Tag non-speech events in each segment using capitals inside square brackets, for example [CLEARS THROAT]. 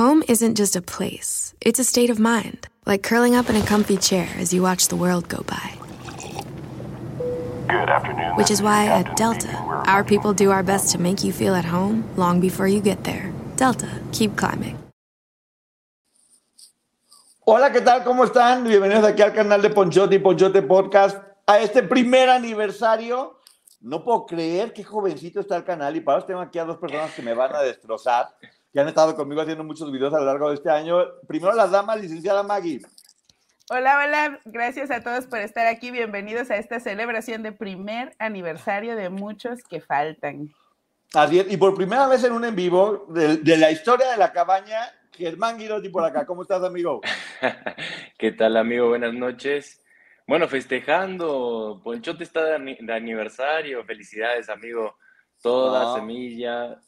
Home isn't just a place, it's a state of mind, like curling up in a comfy chair as you watch the world go by. Good afternoon. Which is why at Delta, our people do our best to make you feel at home long before you get there. Delta, keep climbing. Hola, ¿qué tal? ¿Cómo están? Bienvenidos aquí al canal de Ponchote y Ponchote Podcast a este primer aniversario. No puedo creer qué jovencito está el canal y para eso tengo aquí a dos personas que me van a destrozar, que han estado conmigo haciendo muchos videos a lo largo de este año. Primero las damas, licenciada Maggie. Hola, hola, gracias a todos por estar aquí. Bienvenidos a esta celebración de primer aniversario de muchos que faltan. Así es, y por primera vez en un en vivo de, de la historia de la cabaña, Germán Guirotti por acá. ¿Cómo estás, amigo? [LAUGHS] ¿Qué tal, amigo? Buenas noches. Bueno, festejando, Ponchote está de aniversario. Felicidades, amigo. Toda Ah. semilla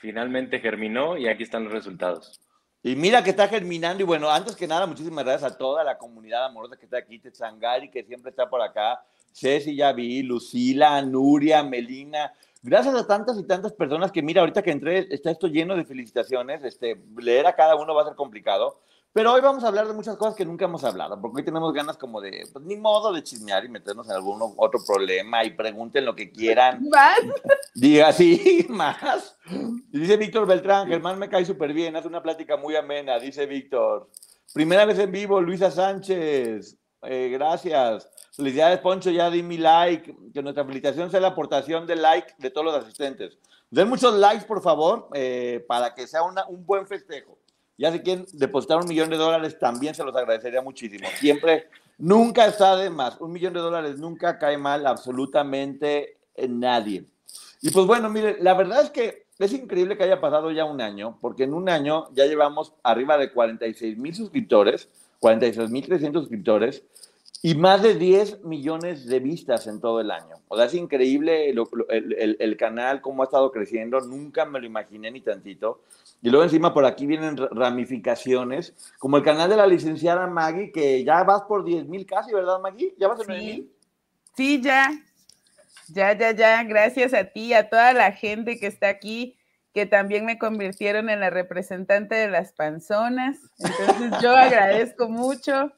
finalmente germinó y aquí están los resultados. Y mira que está germinando. Y bueno, antes que nada, muchísimas gracias a toda la comunidad amorosa que está aquí, Tetzangari, que siempre está por acá, Ceci, ya vi, Lucila, Nuria, Melina. Gracias a tantas y tantas personas que, mira, ahorita que entré, está esto lleno de felicitaciones. Este, leer a cada uno va a ser complicado. Pero hoy vamos a hablar de muchas cosas que nunca hemos hablado, porque hoy tenemos ganas como de, pues ni modo de chismear y meternos en algún otro problema y pregunten lo que quieran. [LAUGHS] ¿Vas? Diga sí, [LAUGHS] más. Y Dice Víctor Beltrán, Germán me cae súper bien, hace una plática muy amena, dice Víctor. Primera vez en vivo, Luisa Sánchez. Eh, gracias. Felicidades, Poncho, ya di mi like. Que nuestra felicitación sea la aportación de like de todos los asistentes. Den muchos likes, por favor, eh, para que sea una- un buen festejo. Ya si quieren depositar un millón de dólares, también se los agradecería muchísimo. Siempre, nunca está de más. Un millón de dólares nunca cae mal absolutamente en nadie. Y pues bueno, mire, la verdad es que es increíble que haya pasado ya un año, porque en un año ya llevamos arriba de 46 mil suscriptores, 46 mil 300 suscriptores y más de 10 millones de vistas en todo el año. O sea, es increíble lo- lo- el, el- el canal, cómo ha estado creciendo, nunca me lo imaginé ni tantito. Y luego encima por aquí vienen ra- ramificaciones, como el canal de la licenciada Maggie, que ya vas por 10 mil casi, ¿verdad Maggie? ¿Ya vas en 9 mil? Sí, sí, ya. Ya, ya, ya. Gracias a ti, a toda la gente que está aquí, que también me convirtieron en la representante de las panzonas. Entonces yo [LAUGHS] agradezco mucho.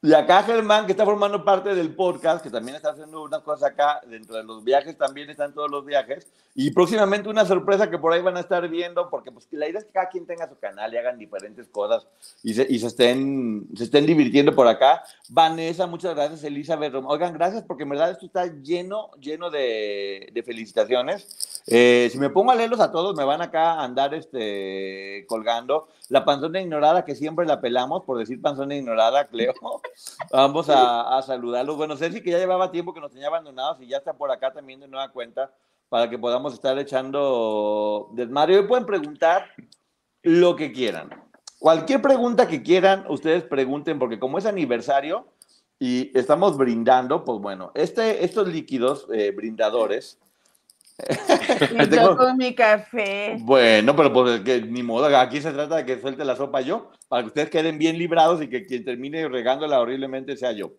Y acá Germán, que está formando parte del podcast, que también está haciendo unas cosas acá, dentro de los viajes también están todos los viajes, y próximamente una sorpresa que por ahí van a estar viendo, porque pues la idea es que cada quien tenga su canal y hagan diferentes cosas y se, y se, estén, se estén divirtiendo por acá. Vanessa, muchas gracias, Elizabeth. Oigan, gracias porque en verdad esto está lleno, lleno de, de felicitaciones. Eh, si me pongo a leerlos a todos, me van acá a andar este, colgando. La panzona ignorada, que siempre la pelamos por decir panzona ignorada, [LAUGHS] Cleo. Vamos a, a saludarlos. Bueno, Ceci, que ya llevaba tiempo que nos tenía abandonados y ya está por acá también de nueva cuenta para que podamos estar echando desmadre. Hoy pueden preguntar lo que quieran. Cualquier pregunta que quieran, ustedes pregunten, porque como es aniversario y estamos brindando, pues bueno, este, estos líquidos eh, brindadores. [LAUGHS] Y yo con mi café. Bueno, pero pues que ni modo, aquí se trata de que suelte la sopa yo, para que ustedes queden bien librados y que quien termine regándola horriblemente sea yo.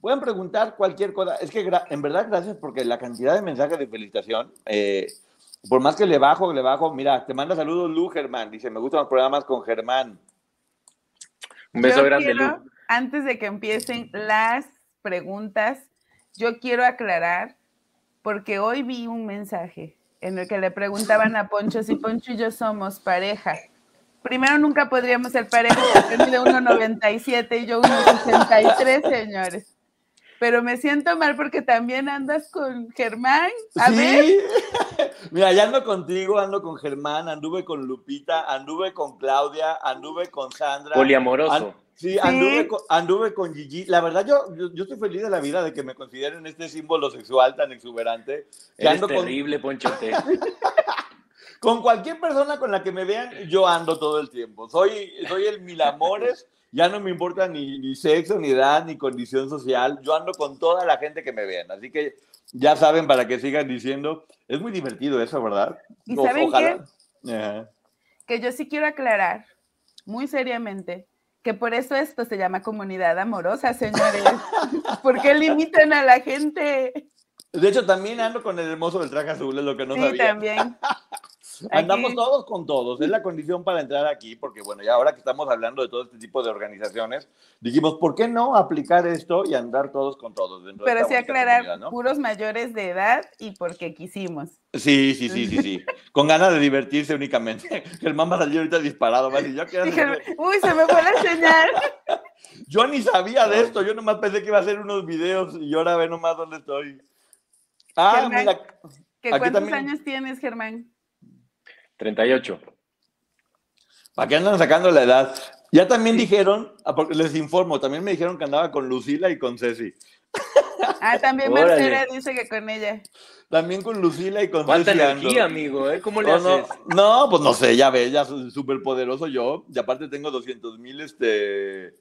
Pueden preguntar cualquier cosa. Es que en verdad gracias porque la cantidad de mensajes de felicitación, eh, por más que le bajo, le bajo, mira, te manda saludos Lu Germán, dice, me gustan los programas con Germán. Un beso Yo grande, quiero, Lu. Antes de que empiecen las preguntas, yo quiero aclarar, porque hoy vi un mensaje en el que le preguntaban a Poncho si Poncho y yo somos pareja. Primero, nunca podríamos ser pareja porque mide 1,97 y yo 1,63, señores. Pero me siento mal porque también andas con Germán. A ver, sí, [LAUGHS] mira, ya ando contigo, ando con Germán, anduve con Lupita, anduve con Claudia, anduve con Sandra. Poliamoroso. Sí, anduve con, anduve con Gigi. La verdad, yo, yo, yo estoy feliz de la vida de que me consideren este símbolo sexual tan exuberante. Que Eres ando con, terrible, Ponchote. [LAUGHS] Con cualquier persona con la que me vean, yo ando todo el tiempo. Soy, soy el mil amores, ya no me importa ni, ni sexo, ni edad, ni condición social. Yo ando con toda la gente que me vean. Así que ya saben para que sigan diciendo. Es muy divertido eso, ¿verdad? ¿Y O- saben ojalá. Ajá. Que yo sí quiero aclarar, muy seriamente, que por eso esto se llama comunidad amorosa, señores. [LAUGHS] ¿Por qué limitan a la gente? De hecho, también ando con el hermoso del traje azul, es lo que no sí, sabía. también. Andamos todos con todos, es la condición para entrar aquí, porque bueno, ya ahora que estamos hablando de todo este tipo de organizaciones, dijimos, ¿por qué no aplicar esto y andar todos con todos? dentro de Pero esta sí aclarar, ¿no? puros mayores de edad y porque quisimos. Sí, sí, sí, sí, sí, [LAUGHS] con ganas de divertirse únicamente. [LAUGHS] Germán va a salir ahorita disparado, va a decir, yo, hacer- uy, se me fue la señal. [LAUGHS] yo ni sabía de esto, yo nomás pensé que iba a hacer unos videos y ahora ve nomás dónde estoy. Ah, Germán, mira, ¿Que Aquí ¿Cuántos también- años tienes, Germán? 38. ¿para qué andan sacando la edad? Ya también dijeron, ah, porque les informo, también me dijeron que andaba con Lucila y con Ceci. Ah, también. Marcela dice que con ella. También con Lucila y con ¿Cuánta Ceci energía, amigo? ¿eh? ¿Cómo le No, no, haces? no, pues no sé, ya ves, ya soy súper poderoso yo. Y aparte tengo 200 mil, este,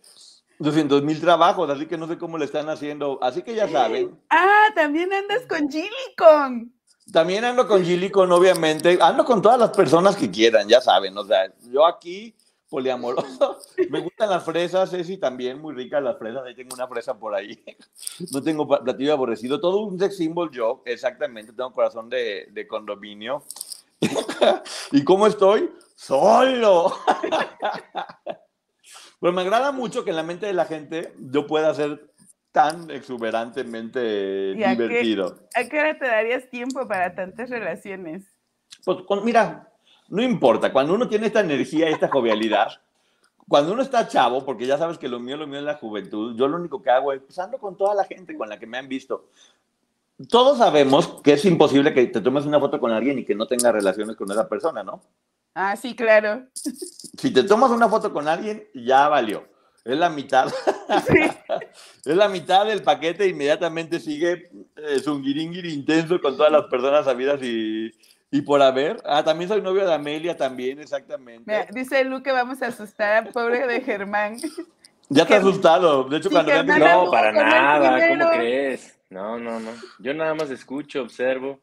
200 mil trabajos, así que no sé cómo le están haciendo. Así que ya saben. Ah, también andas con Gillicon. También ando con Gilicon, obviamente. Ando con todas las personas que quieran, ya saben. O sea, yo aquí, poliamoroso. [LAUGHS] Me gustan las fresas, Ceci, también, muy ricas las fresas. Ahí tengo una fresa por ahí. [LAUGHS] No tengo platillo aborrecido. Todo un sex symbol yo, exactamente. Tengo corazón de, de condominio. [LAUGHS] ¿Y cómo estoy? Solo. Pero me agrada mucho que en la mente de la gente yo pueda ser tan exuberantemente ¿Y a qué? divertido. ¿A qué hora te darías tiempo para tantas relaciones? Pues con- mira, no importa, cuando uno tiene esta energía y esta jovialidad, cuando uno está chavo, porque ya sabes que lo mío, lo mío es la juventud, yo lo único que hago es pues, ando con toda la gente con la que me han visto. Todos sabemos que es imposible que te tomes una foto con alguien y que no tengas relaciones con esa persona, ¿no? Ah, sí, claro. Si te tomas una foto con alguien, ya valió. Es la mitad. [LAUGHS] es la mitad del paquete, inmediatamente sigue eh, zungiringiri intenso con todas las personas sabidas y, y por haber. Ah, también soy novio de Amelia, también, exactamente. Mira, dice Lu que vamos a asustar al pobre de Germán. ya Germán- asustado. De hecho, Sí, cuando Germán, No, no, para nada. ¿Cómo crees? No, no, no. Yo nada más escucho, observo.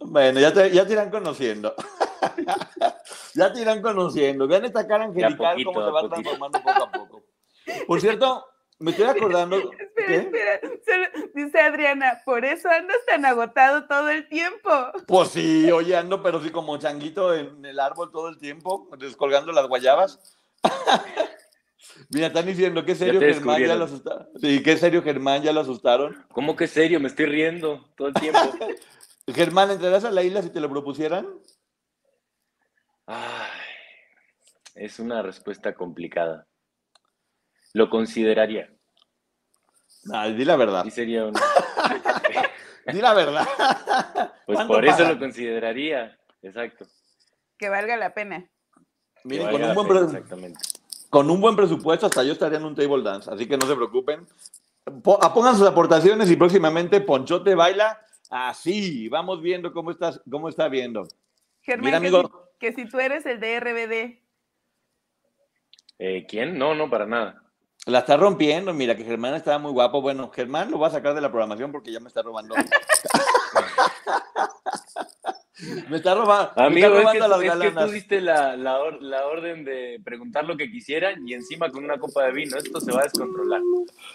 Bueno, ya te, ya te irán conociendo. [LAUGHS] [LAUGHS] ya te irán conociendo. Vean esta cara angelical poquito, cómo se va poquito. transformando poco a poco. Por [LAUGHS] cierto, me estoy acordando. Espera, ¿Qué? espera. Dice Adriana, por eso andas tan agotado todo el tiempo. Pues sí, oye, ando, pero sí como changuito en el árbol todo el tiempo, descolgando las guayabas. [LAUGHS] Mira, están diciendo, ¿qué serio te Germán ya lo asustaron? Sí, ¿qué serio Germán ya lo asustaron? ¿Cómo que serio? Me estoy riendo todo el tiempo. Germán, ¿entrarás a la isla si te lo propusieran? Ay, es una respuesta complicada. Lo consideraría. Ay, di la verdad. Sí sería un... [LAUGHS] Di la verdad. Pues ¿Cuánto por eso lo consideraría. Exacto. Que valga la pena. Miren, con un, buen pena, Exactamente. con un buen presupuesto hasta yo estaría en un table dance, así que no se preocupen. Po- ah, Pongan sus aportaciones y próximamente Ponchote baila así. Vamos viendo cómo, estás, cómo está viendo. Germán, Mira, que, amigo. Que si tú eres el de RBD. Eh, ¿Quién? No, no, para nada. La está rompiendo, mira que Germán estaba muy guapo. Bueno, Germán lo va a sacar de la programación porque ya me está robando. [LAUGHS] me está robando. me Amigo, está es que, robando las es que tú diste la, la or- la orden de preguntar lo que quisieran y encima con una copa de vino. Esto se va a descontrolar.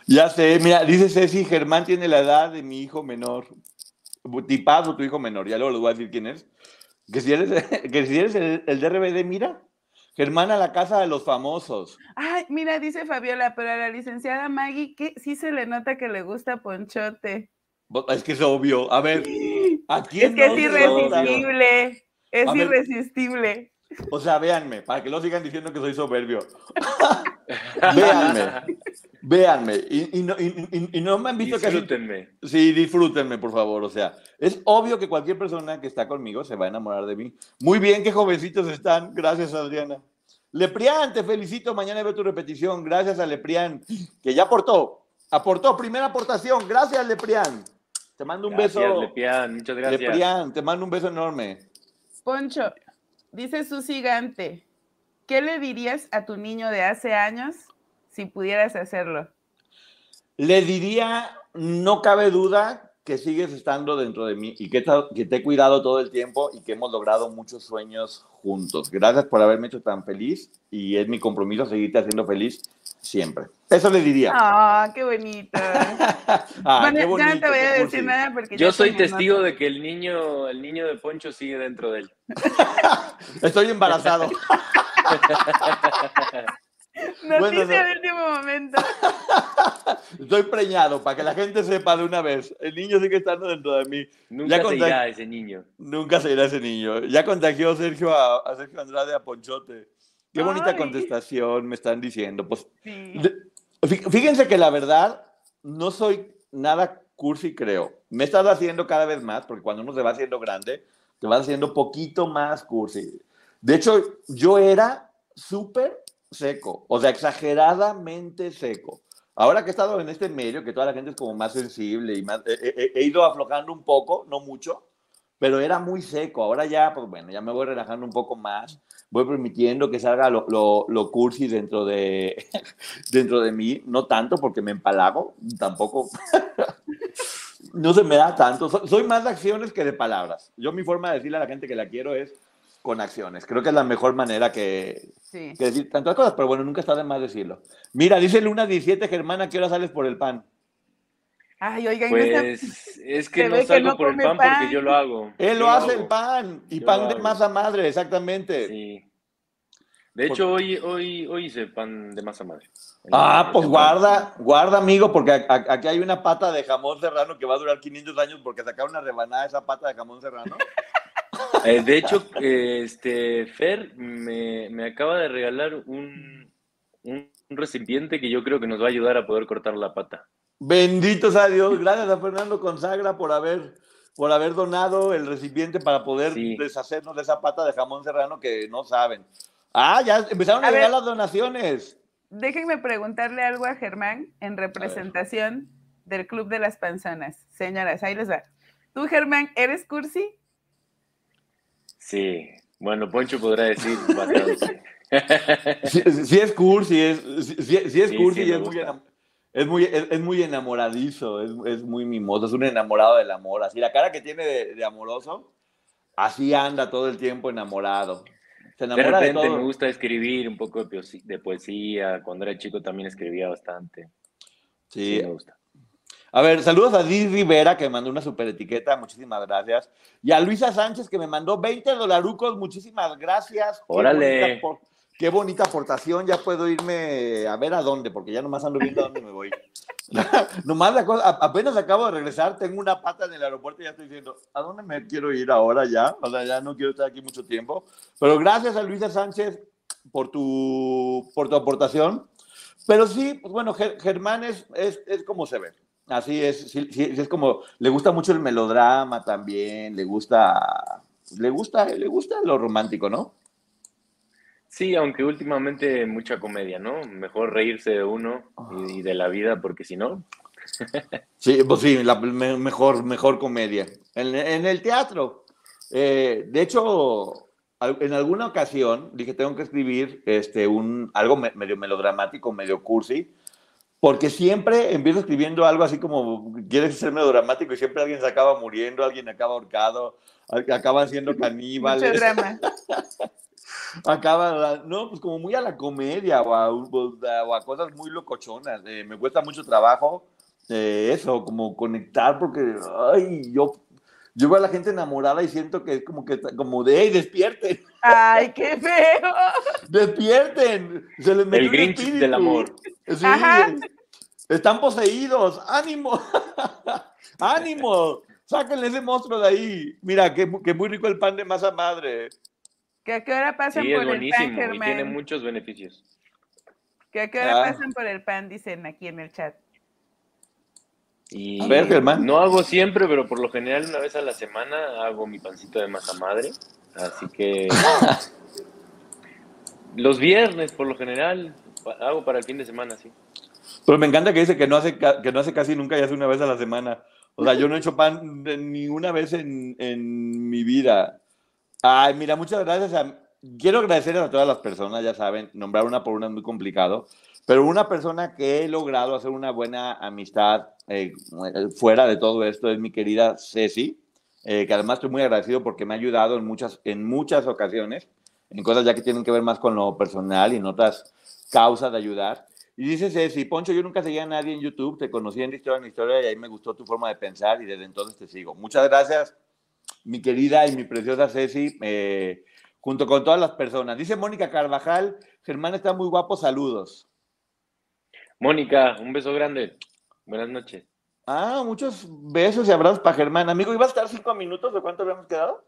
Ya sé, mira, dice Ceci, Germán tiene la edad de mi hijo menor. Tipazo tu hijo menor, ya luego les voy a decir quién es. Que si eres, [LAUGHS] que si eres el, el de RBD, mira. Germán a la casa de los famosos. Ay, mira, dice Fabiola, pero a la licenciada Maggie que sí se le nota que le gusta Ponchote. Es que es obvio. A ver, ¿a quién Es que no es irresistible. Es A ver. irresistible. O sea, véanme, para que no sigan diciendo que soy soberbio. [LAUGHS] [LAUGHS] véanme, véanme. Y, y no, y- y- y no me han visto Disfrútenme. Sí, disfrútenme, por favor. O sea, es obvio que cualquier persona que está conmigo se va a enamorar de mí. Muy bien, qué jovencitos están. Gracias, Adriana. Leprián, te felicito. Mañana veo tu repetición. Gracias a Leprián, que ya aportó. Aportó, primera aportación. Gracias, Leprián. Te mando un Gracias, beso. Lepián, muchas gracias. Leprián, te mando un beso enorme. Poncho, dice su gigante, ¿qué le dirías a tu niño de hace años si pudieras hacerlo? Le diría, no cabe duda que sigues estando dentro de mí y que, que te he cuidado todo el tiempo y que hemos logrado muchos sueños juntos. Gracias por haberme hecho tan feliz y es mi compromiso seguirte haciendo feliz siempre. Eso le diría. Ah, qué bonito. [LAUGHS] Ah, bueno, qué bonito, ya no te voy a decir cursi. nada porque Yo soy testigo de que el niño, el niño de Poncho sigue dentro de él. [LAUGHS] Estoy embarazado. [LAUGHS] [LAUGHS] Noticia Bueno, no. de último momento. [LAUGHS] Estoy preñado para que la gente sepa de una vez. El niño sigue estando dentro de mí. Nunca Ya se contact- irá ese niño. Nunca se irá ese niño. Ya contagió Sergio a, a Sergio Andrade a Ponchote. Qué bonita Ay. contestación me están diciendo. Pues Sí. fíjense que la verdad no soy nada cursi, creo. Me he estado haciendo cada vez más, porque cuando uno se va haciendo grande, te vas haciendo poquito más cursi. De hecho, yo era súper seco, o sea, exageradamente seco. Ahora que he estado en este medio, que toda la gente es como más sensible y más, he, ido aflojando un poco, no mucho, pero era muy seco. Ahora ya, pues bueno, ya me voy relajando un poco más, voy permitiendo que salga lo, lo, lo cursi dentro de, [LAUGHS] dentro de mí, no tanto porque me empalago, tampoco, [LAUGHS] no se me da tanto. So- soy más de acciones que de palabras. Yo mi forma de decirle a la gente que la quiero es con acciones. Creo que es la mejor manera que, Sí. que decir tantas cosas, pero bueno, nunca está de más decirlo. Mira, dice Luna 17, Germana, ¿a qué hora sales por el pan? Ay, oigan, Pues es que Se no que salgo no por el pan, pan. porque yo lo hago. Él Yo lo hace hago. el pan, y Yo pan de masa madre, exactamente. Sí. De hecho, hoy, hoy, hoy hice pan de masa madre. Ah, El- pues el- guarda, guarda, amigo, porque a- a- aquí hay una pata de jamón serrano que va a durar 500 años porque sacaron una rebanada de esa pata de jamón serrano. [LAUGHS] Eh, de hecho, este, Fer me, me acaba de regalar un, un recipiente que yo creo que nos va a ayudar a poder cortar la pata. Bendito sea Dios. Gracias a Fernando Consagra por haber, por haber donado el recipiente para poder Sí. deshacernos de esa pata de jamón serrano que no saben. Ah, ya empezaron a, A llegar ver. las donaciones. Déjenme preguntarle algo a Germán en representación del Club de las Panzonas. Señoras, ahí les va. ¿Tú, Germán, eres cursi? Sí, bueno, Poncho podrá decir [LAUGHS] bastante. Sí, sí es cursi, es, sí, sí- sí es Sí, cursi sí, y es muy, es, muy, es, es muy enamoradizo, es, es muy mimoso, es un enamorado del amor. Así la cara que tiene de, de amoroso, así anda todo el tiempo enamorado. Se De enamora de, repente todo. me gusta escribir un poco de poesía, de poesía. Cuando era chico también escribía bastante. Sí, Sí. me gusta. A ver, saludos a Liz Rivera que me mandó una super etiqueta, muchísimas gracias. Y a Luisa Sánchez que me mandó 20 dolarucos, muchísimas gracias. Órale. Qué bonita aportación, ya puedo irme a ver a dónde, porque ya nomás ando viendo a dónde me voy. [LAUGHS] nomás la cosa, apenas acabo de regresar, tengo una pata en el aeropuerto y ya estoy diciendo, ¿a dónde me quiero ir ahora ya? O sea, ya no quiero estar aquí mucho tiempo. Pero gracias a Luisa Sánchez por tu, por tu aportación. Pero sí, pues bueno, Ger- Germán es, es, es como se ve. Así es, sí, sí, sí, es como, le gusta mucho el melodrama también, le gusta, le gusta, le gusta lo romántico, ¿no? Sí, aunque últimamente mucha comedia, ¿no? Mejor reírse de uno y, y de la vida, porque si no, [LAUGHS] Sí, pues sí, la me- mejor, mejor comedia. En, en el teatro. eh, de hecho, en alguna ocasión dije, tengo que escribir este, un, algo me- medio melodramático, medio cursi, porque siempre empiezo escribiendo algo así como, quieres ser melodramático y siempre alguien se acaba muriendo, alguien acaba ahorcado, acaban siendo Mucho caníbales. drama. [LAUGHS] Acaba, no, pues como muy a la comedia o a, o a cosas muy locochonas. Eh, me cuesta mucho trabajo eh, eso, como conectar, porque, ay, yo, yo veo a la gente enamorada y siento que es como que, como de, hey, despierten, ¡Ay, qué feo! [LAUGHS] despierten. Se les metió el Grinch espíritu. del amor. Sí, Ajá. Están poseídos, ánimo, [LAUGHS] ánimo. Sáquenle ese monstruo de ahí. Mira, que, que muy rico el pan de masa madre. ¿Que a qué hora pasan Sí, es por el pan, buenísimo y tiene Germán? muchos beneficios. ¿Que a qué hora Ah. pasan por el pan? Dicen aquí en el chat. Y A ver, Germán. No hago siempre, pero por lo general una vez a la semana hago mi pancito de masa madre. Así que [LAUGHS] los viernes por lo general hago para el fin de semana, sí. Pero me encanta que dice que no hace, que no hace casi nunca y hace una vez a la semana. O sea, yo no he hecho pan ni una vez en, en mi vida. Ay, mira, muchas gracias. quiero agradecer a todas las personas, ya saben, nombrar una por una es muy complicado, pero una persona que he logrado hacer una buena amistad eh, fuera de todo esto es mi querida Ceci, eh, que además estoy muy agradecido porque me ha ayudado en muchas, en muchas ocasiones, en cosas ya que tienen que ver más con lo personal y en otras causas de ayudar. Y dice Ceci, Poncho, yo nunca seguía a nadie en YouTube, te conocí en Historia en Historia y ahí me gustó tu forma de pensar y desde entonces te sigo. Muchas gracias, mi querida y mi preciosa Ceci, eh, junto con todas las personas. Dice Mónica Carvajal, Germán está muy guapo, saludos. Mónica, un beso grande. Buenas noches. Ah, muchos besos y abrazos para Germán. Amigo, ¿iba a estar cinco minutos de cuánto habíamos quedado?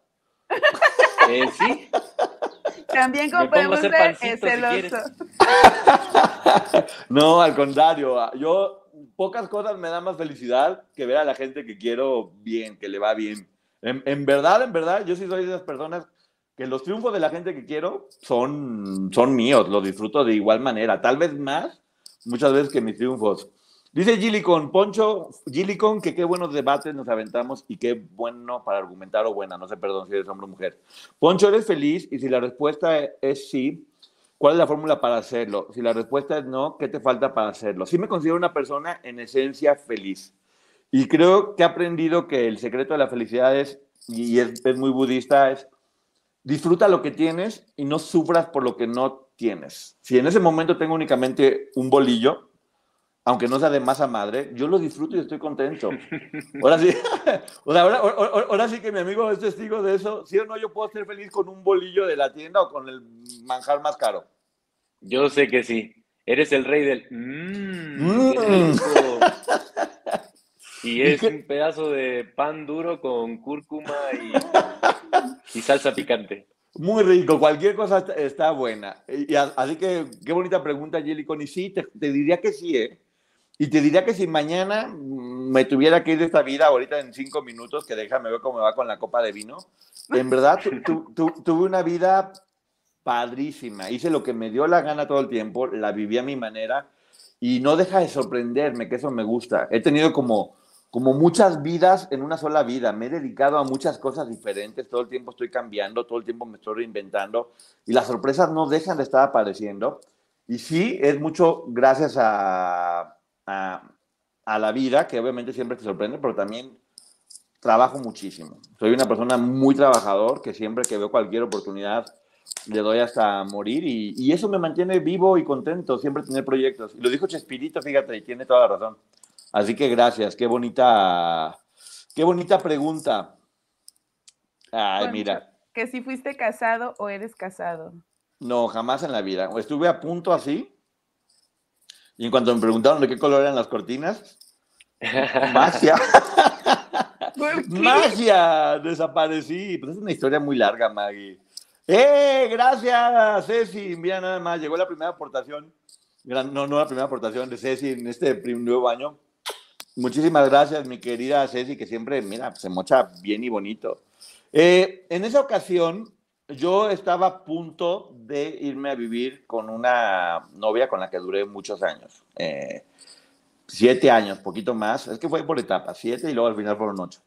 Eh, sí. [LAUGHS] También como podemos ver, es celoso. [LAUGHS] no, al contrario. Yo, pocas cosas me dan más felicidad que ver a la gente que quiero bien, que le va bien. En, verdad, en verdad, yo sí soy de esas personas que los triunfos de la gente que quiero son, son míos, los disfruto de igual manera, tal vez más, muchas veces que mis triunfos. Dice Gilicon, Poncho, Gilicon, que qué buenos debates nos aventamos y qué bueno para argumentar o buena, no sé, perdón si eres hombre o mujer. Poncho, ¿eres feliz? Y si la respuesta es sí, ¿cuál es la fórmula para hacerlo? Si la respuesta es no, ¿qué te falta para hacerlo? Sí me considero una persona en esencia feliz. Y creo que he aprendido que el secreto de la felicidad es, y es, es muy budista, es disfruta lo que tienes y no sufras por lo que no tienes. Si en ese momento tengo únicamente un bolillo, aunque no sea de masa madre, yo lo disfruto y estoy contento. Ahora sí, [LAUGHS] ahora, sí que mi amigo es testigo de eso. ¿Sí o no yo puedo ser feliz con un bolillo de la tienda o con el manjar más caro? Yo sé que sí. Eres el rey del... Mmm, [LAUGHS] y es un pedazo de pan duro con cúrcuma y, salsa picante. Muy rico, cualquier cosa está buena. Y, así que qué bonita pregunta, Jelly Y sí, te, te diría que sí, ¿eh? Y te diría que si mañana me tuviera que ir de esta vida, ahorita en cinco minutos, que déjame ver cómo me va con la copa de vino, en [LAUGHS] verdad tuve una vida padrísima. Hice lo que me dio la gana todo el tiempo, la viví a mi manera y no deja de sorprenderme, que eso me gusta. He tenido como, como muchas vidas en una sola vida. Me he dedicado a muchas cosas diferentes, todo el tiempo estoy cambiando, todo el tiempo me estoy reinventando y las sorpresas no dejan de estar apareciendo. Y sí, es mucho gracias a a, la vida, que obviamente siempre te sorprende, pero también trabajo muchísimo. Soy una persona muy trabajador, que siempre que veo cualquier oportunidad le doy hasta morir y, eso me mantiene vivo y contento, siempre tener proyectos. Y lo dijo Chespirito, fíjate, y tiene toda la razón. Así que gracias, qué bonita, qué bonita pregunta. Ay, mira. Que si fuiste casado o eres casado. No, jamás en la vida. Estuve a punto así, y en cuanto me preguntaron de qué color eran las cortinas, magia. [LAUGHS] magia, desaparecí. Pues es una historia muy larga, Maggie. ¡Eh! Gracias, Ceci. Mira, nada más, llegó la primera aportación. No, no la primera aportación de Ceci en este nuevo año. Muchísimas gracias, mi querida Ceci, que siempre, mira, se mocha bien y bonito. Eh, en esa ocasión, yo estaba a punto de irme a vivir con una novia con la que duré muchos años. Eh, siete años, poquito más. Es que fue por etapas, siete y luego al final fueron ocho.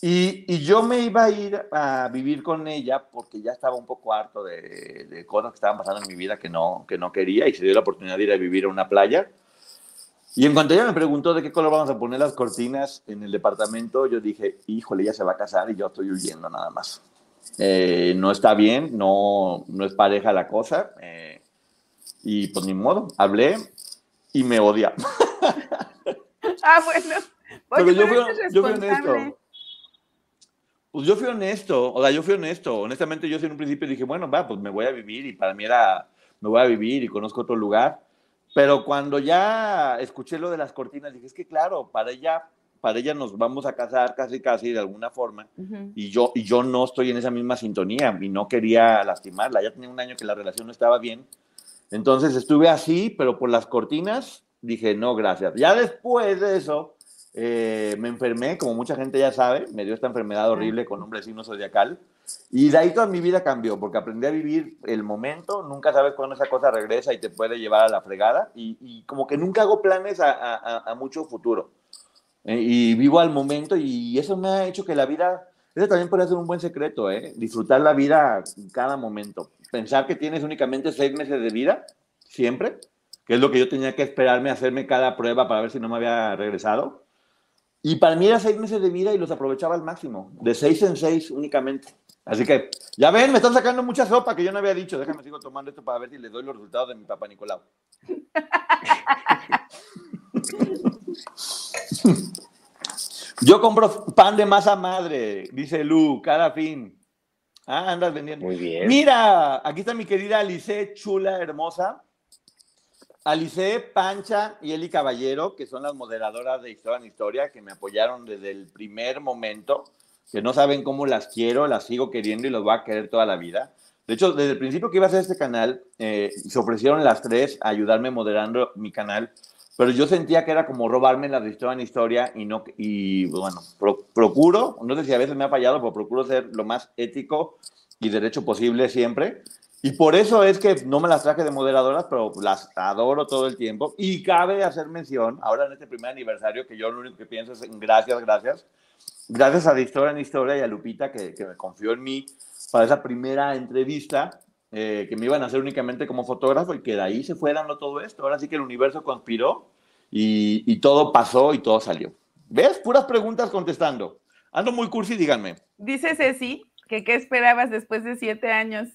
Y, y, yo me iba a ir a vivir con ella porque ya estaba un poco harto de, de, cosas que estaban pasando en mi vida que no, que no quería y se dio la oportunidad de ir a vivir a una playa. Y en cuanto ella me preguntó de qué color vamos a poner las cortinas en el departamento, yo dije, híjole, ella se va a casar y yo estoy huyendo nada más. Eh, no está bien, no, no es pareja la cosa. Eh, y pues ni modo, hablé y me odia. [LAUGHS] ah, bueno. pero yo fui, yo fui, honesto. Pues yo fui honesto, o sea, yo fui honesto. Honestamente, yo en un principio dije, bueno, va, pues me voy a vivir y para mí era, me voy a vivir y conozco otro lugar. Pero cuando ya escuché lo de las cortinas, dije, es que claro, para ella para ella nos vamos a casar casi casi de alguna forma y yo y yo no estoy en esa misma sintonía y no quería lastimarla ya tenía un año que la relación no estaba bien. Entonces estuve así pero por las cortinas dije no gracias ya después de eso eh, me enfermé como mucha gente ya sabe me dio esta enfermedad horrible con nombre signo zodiacal y de ahí toda mi vida cambió porque aprendí a vivir el momento nunca sabes cuándo esa cosa regresa y te puede llevar a la fregada y, como que nunca hago planes a mucho futuro y vivo al momento y eso me ha hecho que la vida ese también puede ser un buen secreto, ¿eh? Disfrutar la vida en cada momento. Pensar que tienes únicamente seis meses de vida, siempre, que es lo que yo tenía que esperarme, hacerme cada prueba para ver si no me había regresado. Y para mí era seis meses de vida y los aprovechaba al máximo, de seis en seis únicamente. Así que, ya ven, me están sacando mucha sopa que yo no había dicho. Déjame sigo tomando esto para ver si les doy los resultados de mi papá Nicolau. [LAUGHS] [LAUGHS] Yo compro pan de masa madre, dice Lu, cada fin. Ah, andas vendiendo. Muy bien. Mira, aquí está mi querida Alice, chula, hermosa. Alice, Pancha y Eli Caballero, que son las moderadoras de Historia en Historia, que me apoyaron desde el primer momento, que no saben cómo las quiero, las sigo queriendo y los voy a querer toda la vida. De hecho, desde el principio que iba a hacer este canal, eh, se ofrecieron las tres a ayudarme moderando mi canal, pero yo sentía que era como robarme la de historia en historia y no y bueno, pro- procuro, no sé si a veces me ha fallado, pero procuro ser lo más ético y derecho posible siempre. Y por eso es que no me las traje de moderadoras, pero las adoro todo el tiempo. Y cabe hacer mención, ahora en este primer aniversario, que yo lo único que pienso es en gracias, gracias. Gracias a de Historia en Historia y a Lupita, que, que me confió en mí para esa primera entrevista, eh, que me iban a hacer únicamente como fotógrafo y que de ahí se fue dando todo esto. Ahora sí que el universo conspiró y, y todo pasó y todo salió. ¿Ves? Puras preguntas contestando. Ando muy cursi, díganme. Dice Ceci que qué esperabas después de siete años.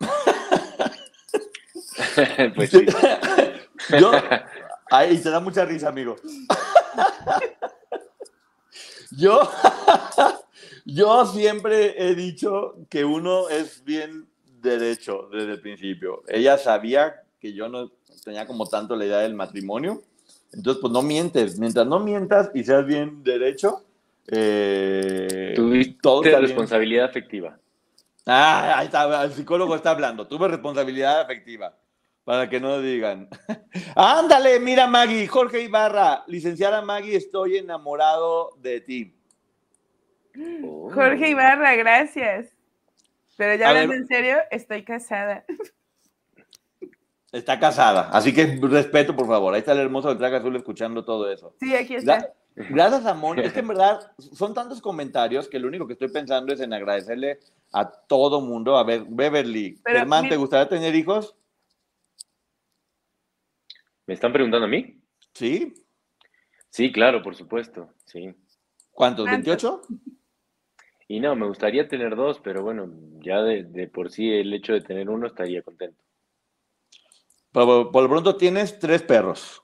[LAUGHS] pues sí. [LAUGHS] Yo, ahí te da mucha risa, amigo. [LAUGHS] Yo, yo siempre he dicho que uno es bien derecho desde el principio. Ella sabía que yo no tenía como tanto la idea del matrimonio. Entonces, pues no mientes. Mientras no mientas y seas bien derecho, eh, Tuviste todo bien. responsabilidad afectiva. Ah, ahí está, el psicólogo está hablando. Tuve responsabilidad afectiva. Para que no digan. [LAUGHS] Ándale, mira Maggie, Jorge Ibarra, licenciada Maggie, estoy enamorado de ti. Oh. Jorge Ibarra, gracias. Pero ya hablando en serio, estoy casada. Está casada, así que respeto, por favor. Ahí está el hermoso del traje azul escuchando todo eso. Sí, aquí está. Gra- Gracias, Amón. Es que en verdad son tantos comentarios que lo único que estoy pensando es en agradecerle a todo mundo. A ver, Beverly, Pero Germán, mi- ¿te gustaría tener hijos? ¿Me están preguntando a mí? Sí. Sí, claro, por supuesto. Sí. ¿Cuántos? ¿Cuántos? ¿28? Y no, me gustaría tener dos, pero bueno, ya de, de por sí el hecho de tener uno estaría contento. Por, por lo pronto tienes tres perros.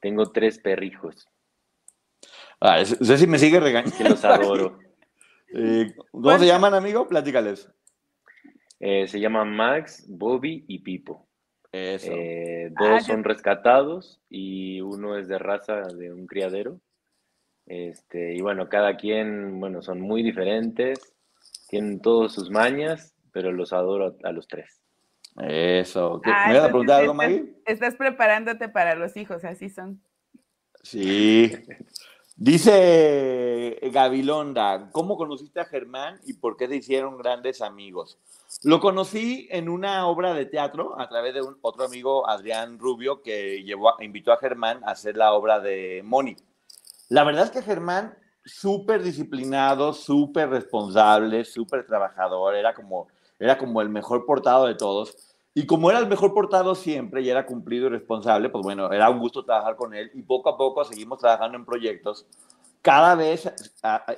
Tengo tres perrijos Ah, sí me sigue regañando. que los adoro. [LAUGHS] Eh, ¿Cómo se llaman, amigo? Platícales. Eh, se llaman Max, Bobby y Pipo. Eso. Eh, Ah, dos yo- son rescatados y uno es de raza de un criadero. Este, y bueno, cada quien, bueno, son muy diferentes, tienen todas sus mañas, pero los adoro a, a los tres. Eso. ¿Qué- Ah, ¿Me ibas a preguntar algo, estás- Maggie? Estás preparándote para los hijos, así son. Sí. [LAUGHS] Dice Gabilonda, ¿cómo conociste a Germán y por qué se hicieron grandes amigos? Lo conocí en una obra de teatro a través de un, otro amigo, Adrián Rubio, que llevó a- invitó a Germán a hacer la obra de Moni. La verdad es que Germán, súper disciplinado, súper responsable, súper trabajador, era como, era como el mejor portado de todos. Y como era el mejor portado siempre y era cumplido y responsable, pues bueno, era un gusto trabajar con él y poco a poco seguimos trabajando en proyectos. Cada vez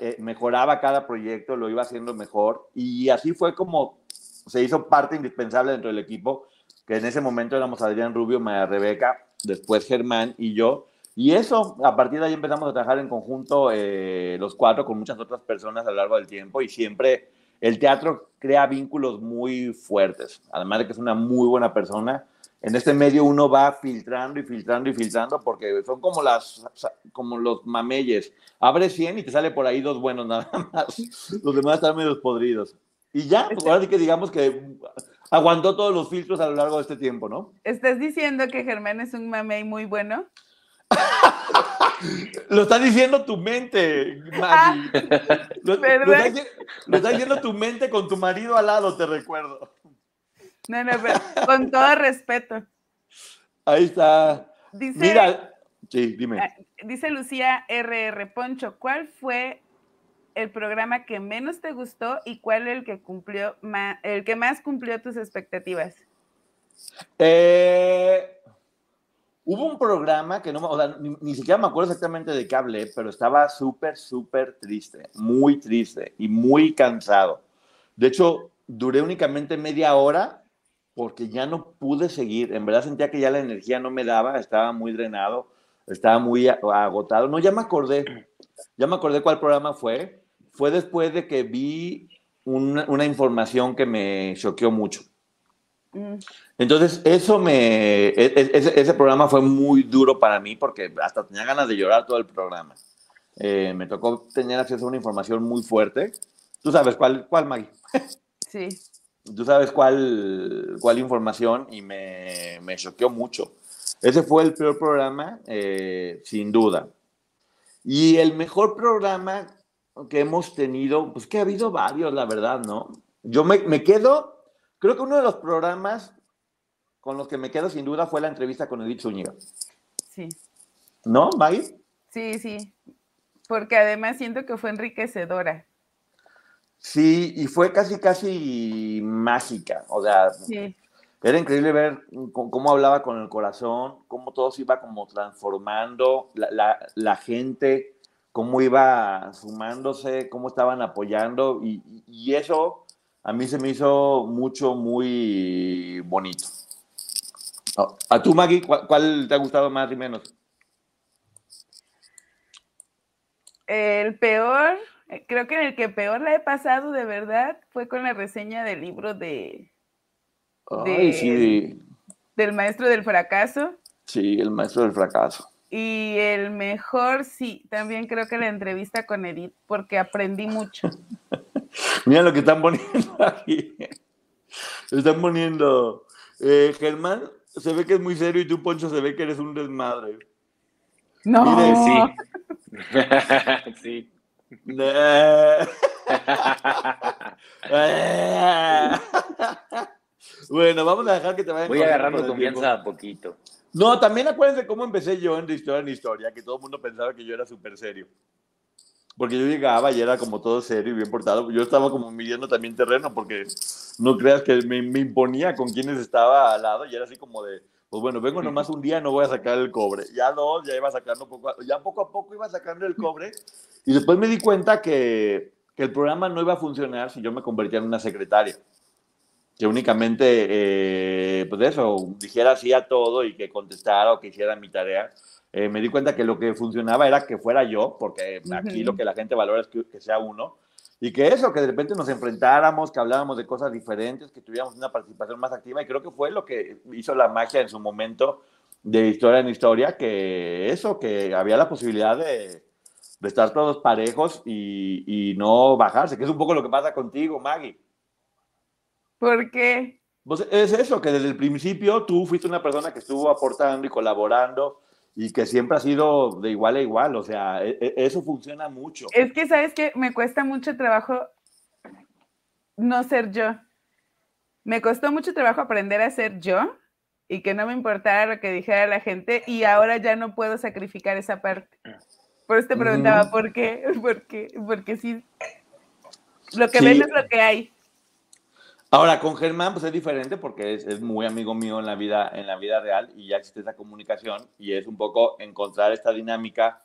eh, mejoraba cada proyecto, lo iba haciendo mejor y así fue como se hizo parte indispensable dentro del equipo, que en ese momento éramos Adrián Rubio, María Rebeca, después Germán y yo. Y eso, a partir de ahí empezamos a trabajar en conjunto eh, los cuatro con muchas otras personas a lo largo del tiempo y siempre el teatro crea vínculos muy fuertes, además de que es una muy buena persona. En este medio uno va filtrando y filtrando y filtrando porque son como, las, como los mameyes. Abre 100 y te sale por ahí dos buenos [LAUGHS] nada más. Los demás están medio podridos. Y ya, pues ahora sí que digamos que aguantó todos los filtros a lo largo de este tiempo, ¿no? ¿Estás diciendo que Germán es un mamey muy bueno? [LAUGHS] Lo está diciendo tu mente, Maggie. Lo, lo lo está diciendo tu mente con tu marido al lado, te recuerdo. No, no, pero con todo respeto. Ahí está. Dice, Mira, sí, dime. ah, dice Lucía RR Poncho, ¿cuál fue el programa que menos te gustó y cuál el que cumplió más, el que más cumplió tus expectativas? Eh, hubo un programa que no, o sea, ni, ni, siquiera me acuerdo exactamente de qué hablé, pero estaba súper, súper triste, muy triste y muy cansado. De hecho, duré únicamente media hora porque ya no pude seguir. En verdad sentía que ya la energía no me daba, estaba muy drenado, estaba muy agotado. No, ya me acordé, ya me acordé cuál programa fue. Fue después de que vi una, una información que me choqueó mucho. Entonces, eso me. E, e, ese, ese, programa fue muy duro para mí porque hasta tenía ganas de llorar todo el programa. Eh, me tocó tener acceso a una información muy fuerte. ¿Tú sabes cuál, cuál Maggie? Sí tú sabes cuál, cuál información y me, me choqueó mucho. Ese fue el peor programa, eh, sin duda. Y el mejor programa que hemos tenido, pues que ha habido varios, la verdad, ¿no? Yo me, me, quedo, creo que uno de los programas con los que me quedo sin duda fue la entrevista con Edith Zúñiga. Sí. ¿No, Maggie? Sí, sí. Porque además siento que fue enriquecedora. Sí, y fue casi, casi mágica. O sea, sí. era increíble ver cómo hablaba con el corazón, cómo todo se iba como transformando, la, la, la gente, cómo iba sumándose, cómo estaban apoyando, y, y, eso a mí se me hizo mucho, muy bonito. ¿A tú, Maggie, cuál, cuál te ha gustado más y menos? El peor creo que en el que peor la he pasado de verdad fue con la reseña del libro de, de Ay, sí. del maestro del fracaso. Sí, el maestro del fracaso. Y el mejor, sí, también creo que la entrevista con Edith, porque aprendí mucho. [LAUGHS] Mira lo que están poniendo aquí. Están poniendo, eh, Germán se ve que es muy serio y tú, Poncho, se ve que eres un desmadre. No. Mire, sí. sí. [LAUGHS] [LAUGHS] bueno, vamos a dejar que te vayan. Voy agarrando confianza a poquito. No, también acuérdense cómo empecé yo en de historia en historia, que todo el mundo pensaba que yo era súper serio. Porque yo llegaba y era como todo serio y bien portado. Yo estaba como midiendo también terreno, porque no creas que me, me imponía con quienes estaba al lado y era así como de pues bueno, vengo nomás un día, no voy a sacar el cobre. Ya dos, ya iba sacando poco, ya poco a poco iba sacando el cobre. Y después me di cuenta que, que el programa no iba a funcionar si yo me convertía en una secretaria. Que únicamente, eh, pues eso, dijera así a todo y que contestara o que hiciera mi tarea. Eh, me di cuenta que lo que funcionaba era que fuera yo, porque aquí lo que la gente valora es que, que sea uno y que eso, que de repente nos enfrentáramos, que hablábamos de cosas diferentes, que tuviéramos una participación más activa, y creo que fue lo que hizo la magia en su momento de historia en historia, que eso, que había la posibilidad de, de estar todos parejos y, y, no bajarse, que es un poco lo que pasa contigo, Maggie. ¿Por qué? Pues es eso, que desde el principio tú fuiste una persona que estuvo aportando y colaborando y que siempre ha sido de igual a igual, o sea, e, e, eso funciona mucho. Es que, ¿sabes que Me cuesta mucho trabajo no ser yo. Me costó mucho trabajo aprender a ser yo y que no me importara lo que dijera la gente y ahora ya no puedo sacrificar esa parte. Por eso te preguntaba, -huh. ¿por qué? [LAUGHS] Porque, porque sí, lo que sí. ven es lo que hay. Ahora, con Germán, pues es diferente porque es, es, muy amigo mío en la, vida, en la vida real y ya existe esa comunicación y es un poco encontrar esta dinámica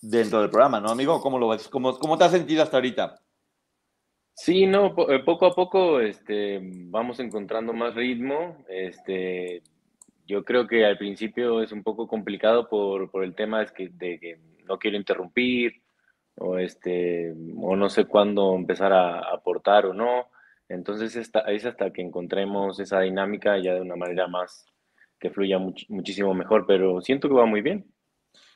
dentro del programa, ¿no, amigo? ¿Cómo lo ves? ¿Cómo, cómo te has sentido hasta ahorita? Sí, no, po poco a poco este, vamos encontrando más ritmo. Este, yo creo que al principio es un poco complicado por, por el tema es que, de que no quiero interrumpir o, este, o no sé cuándo empezar a aportar o no. Entonces esta, es hasta que encontremos esa dinámica ya de una manera más que fluya much, muchísimo mejor, pero siento que va muy bien.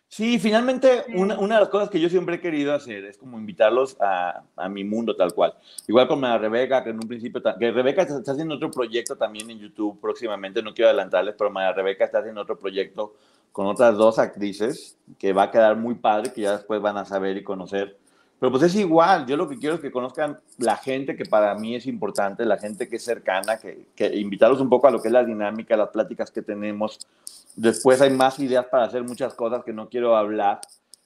Sí, finalmente una, una, de las cosas que yo siempre he querido hacer es como invitarlos a, a mi mundo tal cual. Igual con la Rebeca, que en un principio, que Rebeca está, está, haciendo otro proyecto también en YouTube próximamente, no quiero adelantarles, pero María Rebeca está haciendo otro proyecto con otras dos actrices que va a quedar muy padre, que ya después van a saber y conocer pero pues es igual, yo lo que quiero es que conozcan la gente que para mí es importante, la gente que es cercana, que, que invitarlos un poco a lo que es la dinámica, las pláticas que tenemos. Después hay más ideas para hacer muchas cosas que no quiero hablar,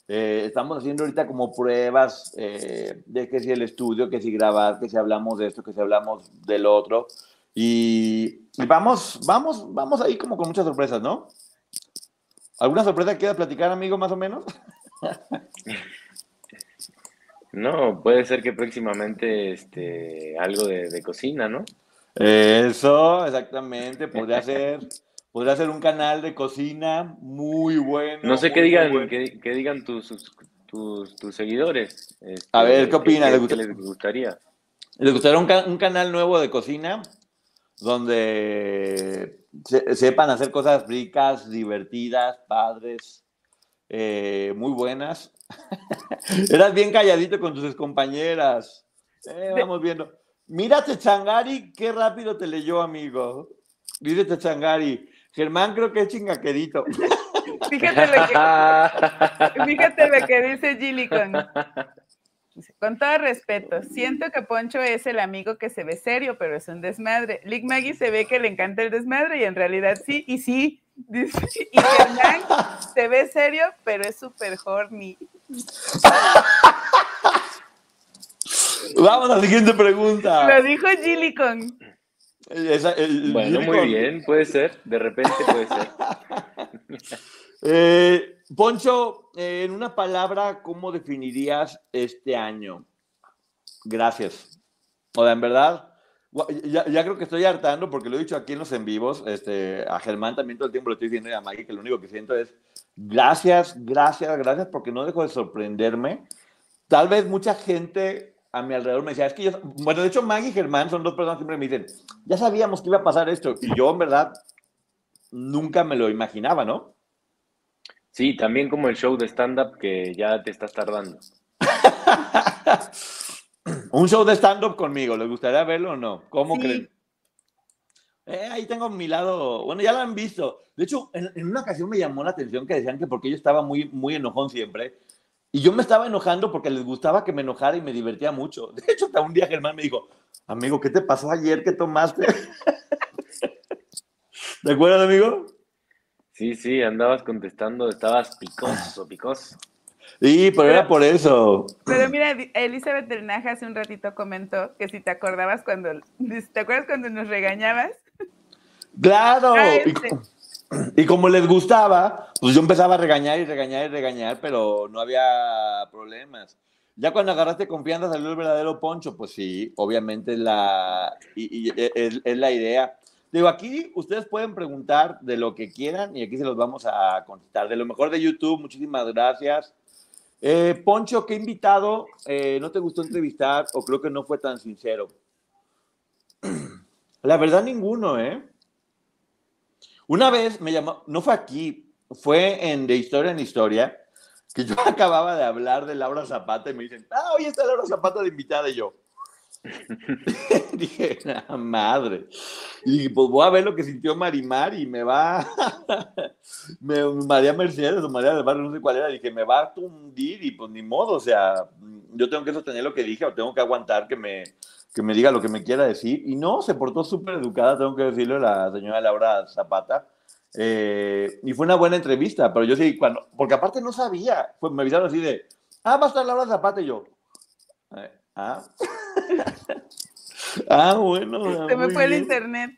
Eh, estamos haciendo ahorita como pruebas eh, de que si el estudio, que si grabar, que si hablamos de esto, que si hablamos del otro. Y, y vamos, vamos, vamos ahí como con muchas sorpresas, ¿no? ¿Alguna sorpresa que quieras platicar, amigo, más o menos? [LAUGHS] No, puede ser que próximamente este, algo de, de cocina, ¿no? Eso, exactamente, podría [LAUGHS] ser, podría ser un canal de cocina muy bueno. No sé qué digan, bueno. digan tus, sus- tus, tus seguidores. este, A ver, ¿qué opinan? ¿Les les gustaría? ¿Les gustaría un, ca- un canal nuevo de cocina donde se- sepan hacer cosas ricas, divertidas, padres, eh, muy buenas? [LAUGHS] Eras bien calladito con tus compañeras. Eh, vamos viendo. Mira, Techangari, qué rápido te leyó, amigo. Dice Techangari. Germán creo que es chingaquerito. [LAUGHS] Fíjate lo que, [LAUGHS] fíjate lo que dice Gillicon. Dice, Con todo respeto, siento que Poncho es el amigo que se ve serio, pero es un desmadre. Lick Maggie se ve que le encanta el desmadre y en realidad sí, y sí. Dice, y Germán se ve serio, pero es súper horny. [LAUGHS] Vamos a la siguiente pregunta. Lo dijo Gillicon. Esa- el- Bueno, muy bien, puede ser, de repente puede ser. [LAUGHS] Eh, Poncho, eh, en una palabra, ¿cómo definirías este año? Gracias. O sea, en verdad, ya, ya creo que estoy hartando porque lo he dicho aquí en los en vivos. Este, a Germán también todo el tiempo lo estoy diciendo y a Maggie que lo único que siento es gracias, gracias, gracias porque no dejo de sorprenderme. Tal vez mucha gente a mi alrededor me decía, es que yo, bueno, de hecho Maggie y Germán son dos personas que siempre me dicen, ya sabíamos que iba a pasar esto. Y yo en verdad nunca me lo imaginaba, ¿no? Sí, también como el show de stand-up que ya te estás tardando. [LAUGHS] Un show de stand-up conmigo, ¿les gustaría verlo o no? ¿Cómo Sí. creen? Eh, ahí tengo mi lado, bueno, ya lo han visto. De hecho, en, en una ocasión me llamó la atención que decían que porque yo estaba muy, muy enojón siempre, y yo me estaba enojando porque les gustaba que me enojara y me divertía mucho. [LAUGHS] De hecho, hasta un día Germán me dijo, amigo, ¿qué te pasó ayer que tomaste? [LAUGHS] ¿De acuerdo, amigo? Sí, sí, andabas contestando, estabas picoso, picoso. Sí, pero era por eso. Pero mira, Elizabeth Naja hace un ratito comentó que si te acordabas cuando, [LAUGHS] ¿te acuerdas cuando nos regañabas? Claro. Ah, Y, como les gustaba, pues yo empezaba a regañar y regañar y regañar, pero no había problemas. Ya cuando agarraste confianza salió el verdadero poncho, pues sí, obviamente la, y, y es, es la idea. Digo, aquí ustedes pueden preguntar de lo que quieran y aquí se los vamos a contestar. De lo mejor de YouTube, muchísimas gracias. Eh, Poncho, ¿qué invitado eh, no te gustó entrevistar o creo que no fue tan sincero? [CLEARS THROAT] La verdad, ninguno, ¿eh? Una vez me llamó, no fue aquí, fue en De Historia en Historia, que yo [LAUGHS] acababa de hablar de Laura Zapata y me dicen, ah, hoy está Laura Zapata de invitada y yo. [LAUGHS] dije, la madre. Y pues voy a ver lo que sintió Marimar y me va, [LAUGHS] me, María Mercedes o María del Barrio, no sé cuál era, dije, me va a tundir y pues ni modo, o sea, yo tengo que sostener lo que dije o tengo que aguantar que me, que me diga lo que me quiera decir. Y no, se portó súper educada, tengo que decirlo, la señora Laura Zapata. Eh, y fue una buena entrevista, pero yo sí, cuando, porque aparte no sabía, fue- me avisaron así de, ah, va a estar Laura Zapata y yo, eh, ah, [LAUGHS] ah, bueno. Se me muy fue el internet.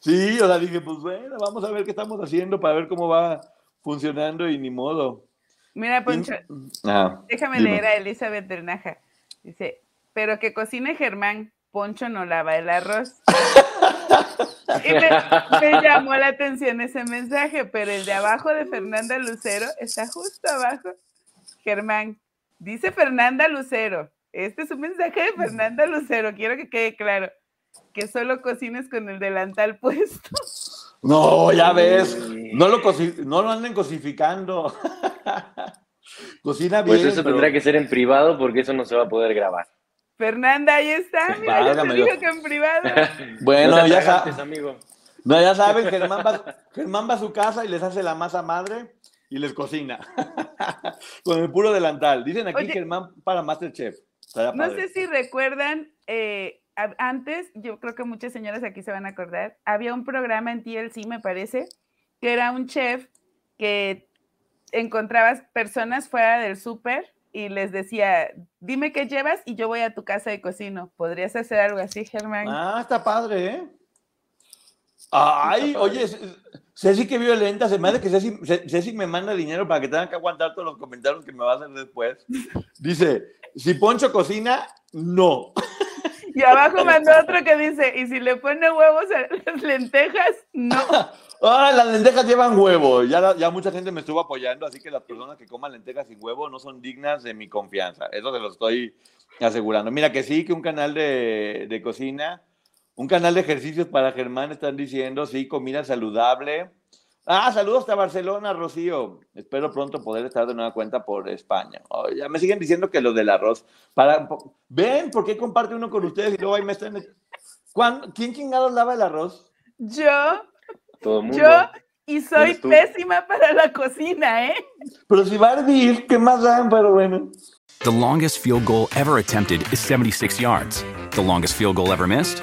Sí, o sea, dije, pues bueno, vamos a ver qué estamos haciendo para ver cómo va funcionando y ni modo. Mira, Poncho, Ah, déjame dime. leer a Elizabeth del Naja. Dice, pero que cocine Germán, Poncho no lava el arroz. Y me, me llamó la atención ese mensaje, pero el de abajo de Fernanda Lucero está justo abajo. Germán, dice Fernanda Lucero. Este es un mensaje de Fernanda Lucero, quiero que quede claro. Que solo cocines con el delantal [LAUGHS] puesto. No, ya ves, no lo, no lo anden cosificando. [LAUGHS] Cocina bien. Pues eso pero- tendrá que ser en privado porque eso no se va a poder grabar. Fernanda, ahí está. Mira, ya te Dios. que en privado. [LAUGHS] Bueno, No ya sabes. amigo. No, ya sabes, Germán va, Germán va a su casa y les hace la masa madre y les cocina. Con el puro delantal. Dicen aquí Oye. Germán para Masterchef. No sé si recuerdan, eh, antes, yo creo que muchas señoras aquí se van a acordar, había un programa en TLC, me parece, que era un chef que encontrabas personas fuera del súper y les decía, dime qué llevas y yo voy a tu casa y cocino. ¿Podrías hacer algo así, Germán? Ah, está padre, ¿eh? Ay, oye, Ceci, qué violenta. Se me hace que Ceci, Ceci, me manda dinero para que tengan que aguantar todos los comentarios que me va a hacer después. Dice, si Poncho cocina, no. Y abajo mandó otro que dice, y si le pone huevos a las lentejas, no. [LAUGHS] Ah, las lentejas llevan huevo. Ya, ya mucha gente me estuvo apoyando, así que las personas que coman lentejas sin huevo no son dignas de mi confianza. Eso se lo estoy asegurando. Mira que sí, que un canal de, de cocina, un canal de ejercicios para Germán, están diciendo, sí, comida saludable. Ah, saludos hasta Barcelona, Rocío. Espero pronto poder estar de nueva cuenta por España. Oh, ya me siguen diciendo que lo del arroz. Para, ¿Ven por qué comparte uno con ustedes y luego ahí me están... ¿Quién chingados lava el arroz? Yo. Todo mundo. Yo y soy pésima para la cocina, ¿eh? Pero si va a hervir, ¿qué más dan? Pero bueno. The longest field goal ever attempted is 76 yards. The longest field goal ever missed?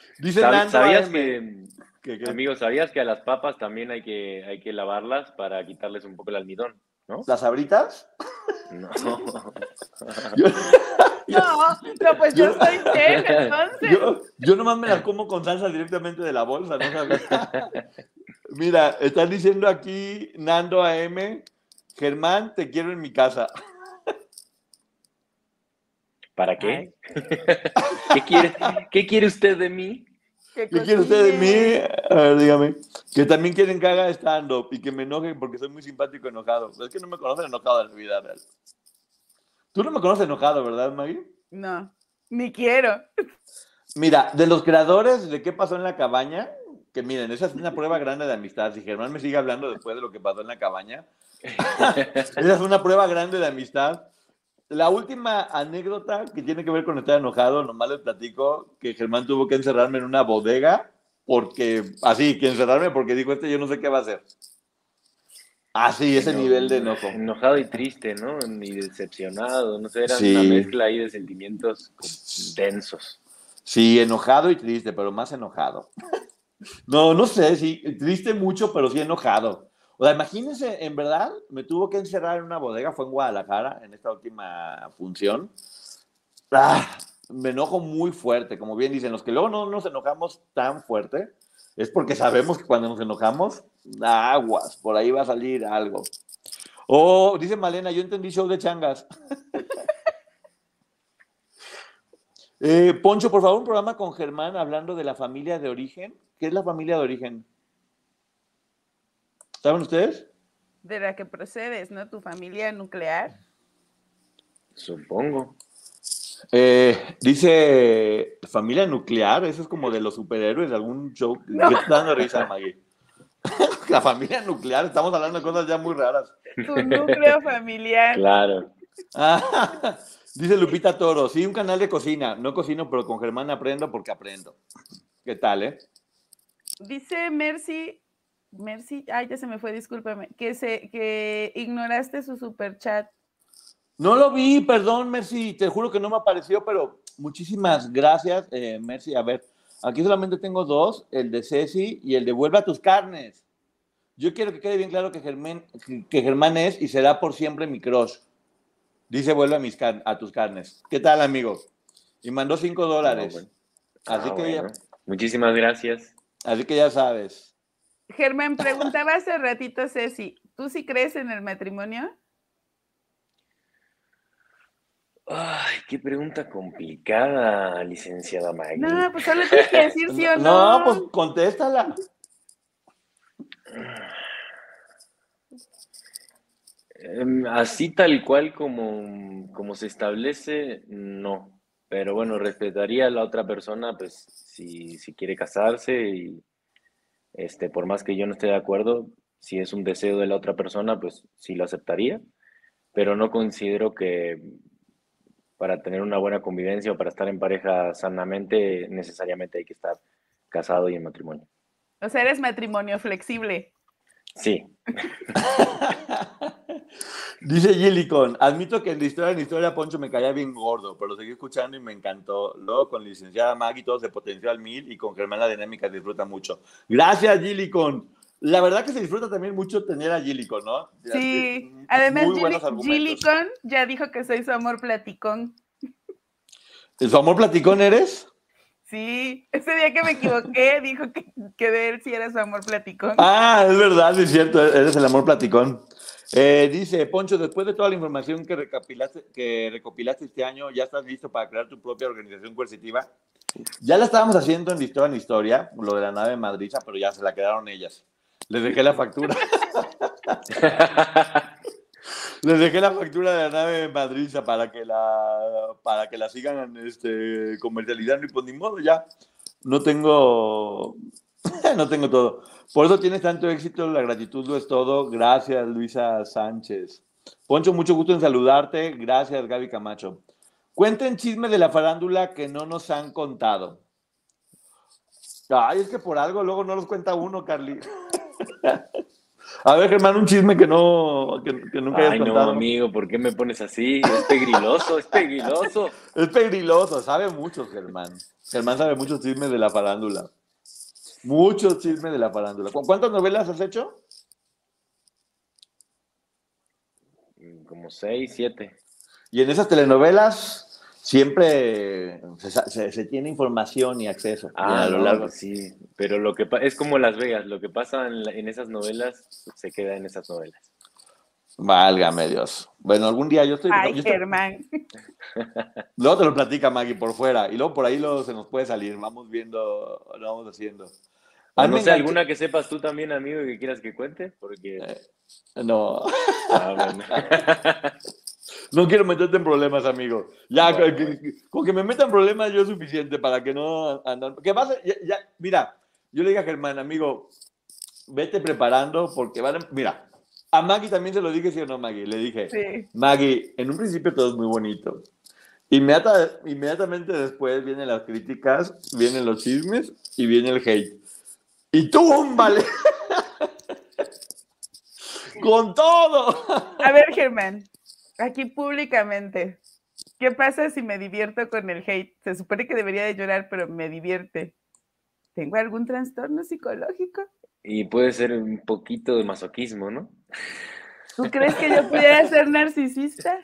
Dice Nando. ¿Sabías que Amigos, ¿sabías que a las papas también hay que, hay que lavarlas para quitarles un poco el almidón? ¿no? ¿Las abritas? No. [LAUGHS] [LAUGHS] no, no, pues yo, soy ten, entonces. Yo, yo, nomás me las como con salsa directamente de la bolsa, ¿no sabes? [LAUGHS] Mira, están diciendo aquí Nando AM, Germán, te quiero en mi casa. ¿Para qué? ¿Qué quiere, ¿Qué quiere usted de mí? ¿Qué quiere usted de mí? A ver, dígame. Que también quieren que haga stand-up y que me enojen porque soy muy simpático enojado. Es que no me conocen enojado en la vida real. Tú no me conoces enojado, ¿verdad, Maggie? No, ni quiero. Mira, de los creadores de qué pasó en la cabaña, que miren, esa es una [LAUGHS] prueba grande de amistad. Si Germán me sigue hablando después de lo que pasó en la cabaña, [LAUGHS] esa es una prueba grande de amistad. La última anécdota que tiene que ver con estar enojado, nomás les platico que Germán tuvo que encerrarme en una bodega porque, así, que encerrarme porque dijo este, yo no sé qué va a hacer. Así, ese nivel de enojo. Enojado y triste, ¿no? Y decepcionado, no sé, era una mezcla ahí de sentimientos densos. Sí, enojado y triste, pero más enojado. [LAUGHS] No, no sé, sí, triste mucho, pero sí enojado. O sea, imagínense, en verdad, me tuvo que encerrar en una bodega, fue en Guadalajara, en esta última función. Ah, me enojo muy fuerte, como bien dicen, los que luego no nos enojamos tan fuerte, es porque sabemos que cuando nos enojamos, aguas, por ahí va a salir algo. Oh, dice Malena, yo entendí show de changas. [LAUGHS] eh, Poncho, por favor, un programa con Germán hablando de la familia de origen. ¿Qué es la familia de origen? ¿Saben ustedes? De la que procedes, ¿no? Tu familia nuclear. Supongo. Eh, dice familia nuclear, eso es como de los superhéroes de algún show. [LAUGHS] No. ¿Qué está dando risa, Maggie? [LAUGHS] la familia nuclear, estamos hablando de cosas ya muy raras. Tu núcleo familiar. Claro. [LAUGHS] dice Lupita Toro, sí, un canal de cocina. No cocino, pero con Germán aprendo porque aprendo. ¿Qué tal, eh? Dice Mercy, Mercy, ay, ya se me fue, discúlpame, que, se, que ignoraste su super chat. No lo vi, perdón, Mercy, te juro que no me apareció, pero muchísimas gracias, eh, Mercy. A ver, aquí solamente tengo dos, el de Ceci y el de Vuelve a tus carnes. Yo quiero que quede bien claro que Germán, que Germán es y será por siempre mi crush. Dice Vuelve a, mis a tus carnes. ¿Qué tal, amigo? Y mandó cinco dólares. Así ah, que Muchísimas gracias. Así que ya sabes. Germán, preguntaba hace ratito Ceci, ¿tú sí crees en el matrimonio? Ay, qué pregunta complicada, licenciada Maggie. No, pues solo tienes que decir sí o no. No, pues contéstala. Em, así tal cual como, como se establece, no. Pero bueno, respetaría a la otra persona, pues, si, si quiere casarse y, este, por más que yo no esté de acuerdo, si es un deseo de la otra persona, pues sí lo aceptaría. pero no considero que para tener una buena convivencia o para estar en pareja sanamente necesariamente hay que estar casado y en matrimonio. O sea, eres matrimonio flexible. Sí. [LAUGHS] Dice Gillicon, admito que en la historia en la historia Poncho me caía bien gordo, pero lo seguí escuchando y me encantó. Luego con licenciada Maggie todo se potenció al mil y con Germán la dinámica disfruta mucho. Gracias Gillicon. La verdad que se disfruta también mucho tener a Gillicon, ¿no? Sí, además Gillicon ya dijo que soy su amor platicón. ¿Su amor platicón eres? Sí, ese día que me equivoqué, [LAUGHS] dijo que, que de él sí era su amor platicón. Ah, es verdad, es cierto, eres el amor platicón. Eh, dice Poncho, después de toda la información que recopilaste, que recopilaste este año, ¿ya estás listo para crear tu propia organización coercitiva? Ya la estábamos haciendo en Historia en Historia, lo de la nave madriza, pero ya se la quedaron ellas. Les dejé la factura. [LAUGHS] Les dejé la factura de la nave madriza para que la, para que la sigan este, comercializando y pues ni modo, ya no tengo, [LAUGHS] no tengo todo. Por eso tienes tanto éxito, la gratitud lo es todo. Gracias, Luisa Sánchez. Poncho, mucho gusto en saludarte. Gracias, Gaby Camacho. Cuenten chismes de la farándula que no nos han contado. Ay, es que por algo luego no los cuenta uno, Carly. [LAUGHS] A ver, Germán, un chisme que no que, nunca hayas Ay, no, amigo, ¿por qué me pones así? Es pegriloso, es pegriloso. Es pegriloso, sabe mucho, Germán. Germán sabe muchos chismes de la farándula. Muchos chismes de la farándula. ¿Cuántas novelas has hecho? Como seis, siete. Y en esas telenovelas siempre se, tiene información y acceso. Ah, a lo largo, sí. Pero lo que es como Las Vegas, lo que pasa en, esas novelas se queda en esas novelas. Válgame Dios. Bueno, algún día yo estoy. Ay, Germán. [LAUGHS] Luego te lo platica Maggie por fuera y luego por ahí lo, se nos puede salir. Vamos viendo, lo vamos haciendo. no sé, alguna que sepas tú también, amigo, que quieras que cuente, porque. Eh, no. Ah, [LAUGHS] No quiero meterte en problemas, amigo. Ya, con que me metan problemas yo es suficiente para que no andan. ¿Qué pasa? Ya, mira, yo le dije a Germán, amigo, vete preparando porque van a, Mira, a Maggie también se lo dije, ¿sí o no, Maggie? Le dije, Maggie, en un principio todo es muy bonito. Inmediata, inmediatamente después vienen las críticas, vienen los chismes y viene el hate. Y tú, vale. [LAUGHS] Con todo. A ver, Germán, aquí públicamente. ¿Qué pasa si me divierto con el hate? Se supone que debería de llorar, pero me divierte. ¿Tengo algún trastorno psicológico? Y puede ser un poquito de masoquismo, ¿no? ¿Tú crees que yo pudiera ser narcisista?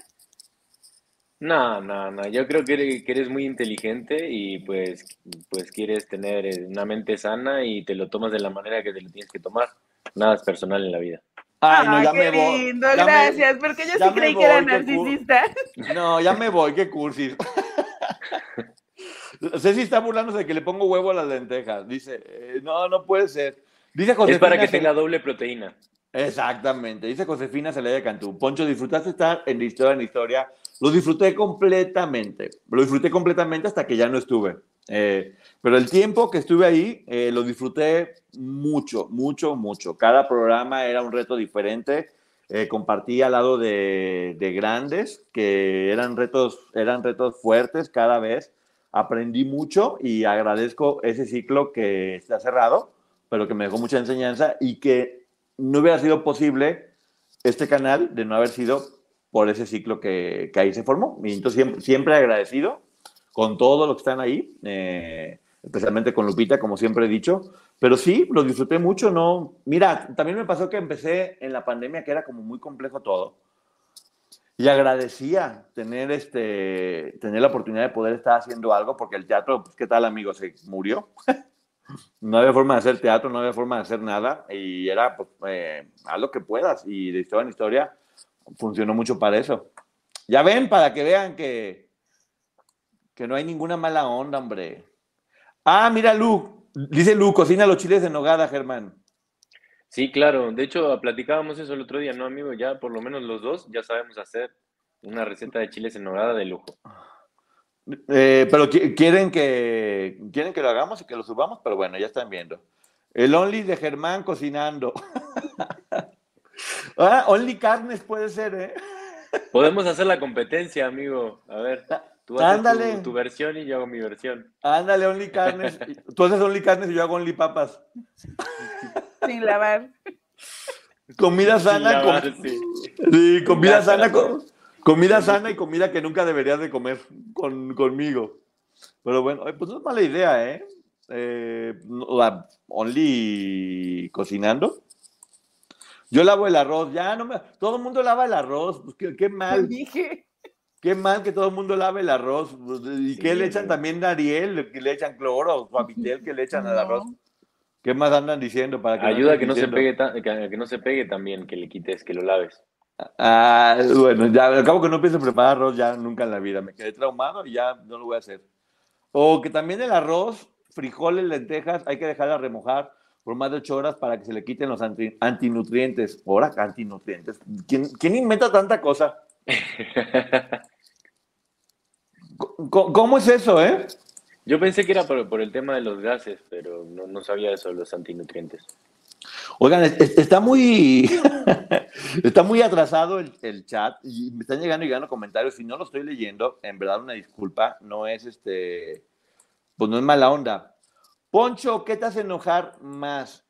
No, no, no. Yo creo que eres, muy inteligente y pues, pues quieres tener una mente sana y te lo tomas de la manera que te lo tienes que tomar. Nada es personal en la vida. Ay, no, ya qué me voy. lindo, gracias, porque yo sí creí que era narcisista. [LAUGHS] No, ya me voy, qué cursis. [LAUGHS] Ceci está burlándose de que le pongo huevo a las lentejas. Dice, eh, no, no puede ser. Dice Josefina. Es para que tenga doble proteína. Exactamente. Dice Josefina Celaya Cantú. Poncho, disfrutaste estar en la historia en la historia. Lo disfruté completamente. Lo disfruté completamente hasta que ya no estuve. Eh, pero el tiempo que estuve ahí eh, lo disfruté mucho, mucho, mucho. Cada programa era un reto diferente. Eh, compartí al lado de, grandes que eran retos, eran retos fuertes cada vez. Aprendí mucho y agradezco ese ciclo que está cerrado, pero que me dejó mucha enseñanza y que no hubiera sido posible este canal de no haber sido por ese ciclo que, que ahí se formó. Y entonces siempre, siempre agradecido con todo lo que están ahí. Eh, especialmente con Lupita, como siempre he dicho. Pero sí, lo disfruté mucho, ¿no? Mira, también me pasó que empecé en la pandemia, que era como muy complejo todo. Y agradecía tener, este, tener la oportunidad de poder estar haciendo algo, porque el teatro, pues, ¿qué tal, amigo? Se murió. [LAUGHS] no había forma de hacer teatro, no había forma de hacer nada. Y era, pues, eh, haz lo que puedas. Y de historia en historia funcionó mucho para eso. Ya ven, para que vean que, que no hay ninguna mala onda, hombre. Ah, mira, Lu. Dice Lu, cocina los chiles de nogada, Germán. Sí, claro. De hecho, platicábamos eso el otro día, ¿no, amigo? Ya por lo menos los dos ya sabemos hacer una receta de chiles en nogada de lujo. Eh, pero quieren que, quieren que lo hagamos y que lo subamos, pero bueno, ya están viendo. El Only de Germán cocinando. [LAUGHS] ah, only carnes puede ser, ¿eh? Podemos hacer la competencia, amigo. A ver, tú haces tu, tu, versión y yo hago mi versión. Ándale, Only Carnes. [LAUGHS] tú haces Only Carnes y yo hago Only Papas. Sin lavar. Comida sana. sí. comida sana. comida sana y comida que nunca deberías de comer con, conmigo. Pero bueno, pues no es mala idea, ¿eh? eh only cocinando. Yo lavo el arroz, ya no me. Todo el mundo lava el arroz, pues qué, qué mal. Dije. Qué mal que todo el mundo lave el arroz. Pues, ¿Y qué le echan también a Ariel? ¿Que le echan cloro? ¿O a que le echan al arroz? ¿Qué más andan diciendo para que Ayuda a que no, se pegue que, no se pegue también, que le quites, que lo laves. Ah, bueno, ya al cabo que no pienso preparar arroz ya nunca en la vida. Me quedé traumado y ya no lo voy a hacer. O que también el arroz, frijoles, lentejas, hay que dejarla remojar por más de ocho horas para que se le quiten los antinutrientes. Ahora, antinutrientes. ¿Quién, ¿Quién inventa tanta cosa? ¿Cómo es eso, eh? Yo pensé que era por, el tema de los gases, pero no, sabía eso de los antinutrientes. Oigan, está muy, [LAUGHS] está muy atrasado el, chat y me están llegando y llegando comentarios. Si no lo estoy leyendo, en verdad una disculpa, no es este, pues no es mala onda. Poncho, ¿qué te hace enojar más?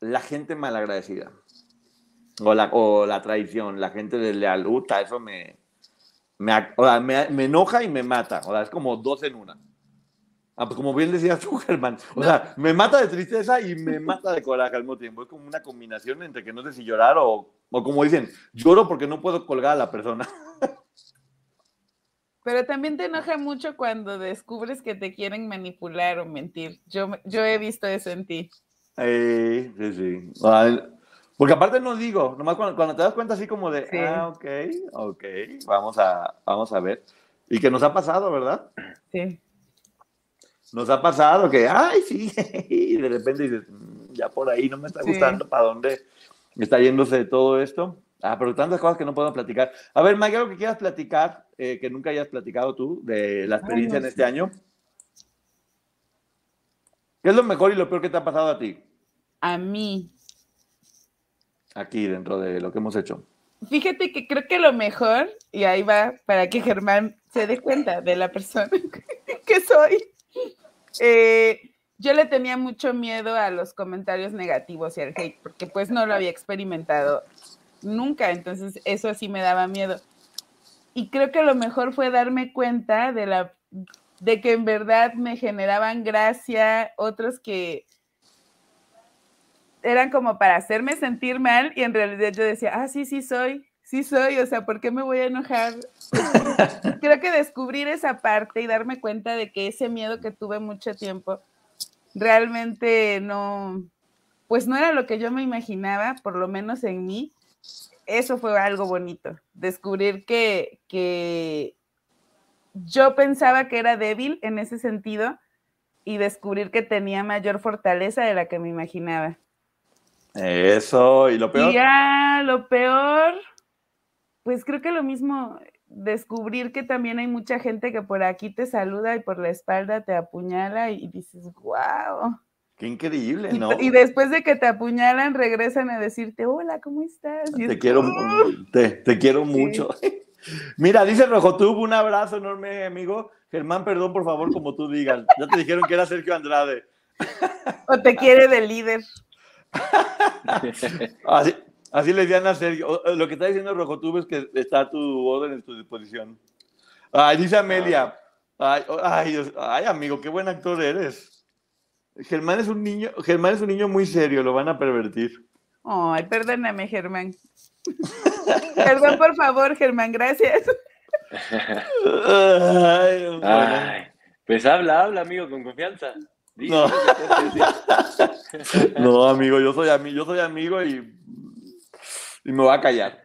La gente malagradecida. O la, o la traición, la gente desleal. Uta, eso me, me, me, me enoja y me mata. O sea, es como dos en una. Ah, pues como bien decías [LAUGHS] tú, Germán. O sea, me mata de tristeza y me mata de coraje al mismo tiempo. Es como una combinación entre que no sé si llorar o, o como dicen, lloro porque no puedo colgar a la persona. [LAUGHS] Pero también te enoja mucho cuando descubres que te quieren manipular o mentir. Yo, yo he visto eso en ti. sí, sí. Porque aparte no digo, nomás cuando, cuando, te das cuenta así como de, ah, ok, ok, vamos a, vamos a ver. Y que nos ha pasado, ¿verdad? Sí. Nos ha pasado que, ay, sí, [LAUGHS] y de repente dices, mm, ya por ahí no me está gustando para dónde está yéndose todo esto. Ah, pero tantas cosas que no podemos platicar. A ver, Maggie, algo que quieras platicar, eh, que nunca hayas platicado tú, de la experiencia en este año. ¿Qué es lo mejor y lo peor que te ha pasado a ti? A mí. Aquí, dentro de lo que hemos hecho. Fíjate que creo que lo mejor, y ahí va para que Germán se dé cuenta de la persona [LAUGHS] que soy, eh, yo le tenía mucho miedo a los comentarios negativos y al hate, porque pues no lo había experimentado nunca, entonces eso sí me daba miedo. Y creo que lo mejor fue darme cuenta de la de que en verdad me generaban gracia, otros que eran como para hacerme sentir mal y en realidad yo decía, ah, sí, sí soy, sí soy, o sea, ¿por qué me voy a enojar? [LAUGHS] Creo que descubrir esa parte y darme cuenta de que ese miedo que tuve mucho tiempo realmente no, pues no era lo que yo me imaginaba, por lo menos en mí. Eso fue algo bonito, descubrir que, que yo pensaba que era débil en ese sentido y descubrir que tenía mayor fortaleza de la que me imaginaba. Eso, y lo peor. Y ya, lo peor, pues creo que lo mismo, descubrir que también hay mucha gente que por aquí te saluda y por la espalda te apuñala y dices, wow. Qué increíble, ¿no? Y, después de que te apuñalan, regresan a decirte, hola, ¿cómo estás? te, quiero, te, quiero mucho. [LAUGHS] Mira, dice Rojotub, un abrazo enorme, amigo. Germán, perdón, por favor, como tú digas. Ya te dijeron que era Sergio Andrade. O te quiere de líder. [LAUGHS] Así, Así le decían a Sergio. Lo que está diciendo Rojotube es que está tu orden en tu disposición. Ay, dice Amelia. Ay, ay, amigo, qué buen actor eres. Germán es un niño, Germán es un niño muy serio, lo van a pervertir. Ay, perdóname, Germán. [LAUGHS] Perdón, por favor, Germán, gracias. [LAUGHS] Ay, pues habla, habla, amigo, con confianza. No. [LAUGHS] no, amigo, yo soy amigo, yo soy amigo y y me voy a callar.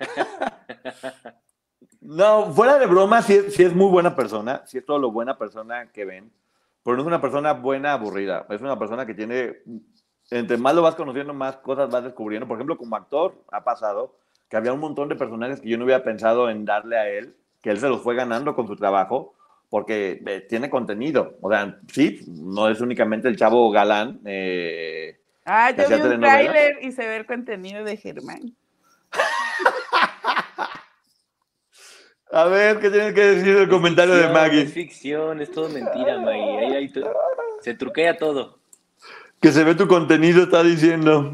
No, fuera de broma, sí, es muy buena persona, sí es todo lo buena persona que ven, pero no es una persona buena aburrida, es una persona que tiene, entre más lo vas conociendo, más cosas vas descubriendo. Por ejemplo, como actor ha pasado que había un montón de personajes que yo no hubiera pensado en darle a él, que él se los fue ganando con su trabajo, porque eh, tiene contenido. O sea, sí, no es únicamente el chavo galán. Eh, ah, yo vi un tráiler y se ve el contenido de Germán. [LAUGHS] A ver, ¿qué tienes que decir del comentario de Maggie? Es ficción, es todo mentira, Maggie. Ahí, ahí to- se truquea todo. Que se ve tu contenido, está diciendo.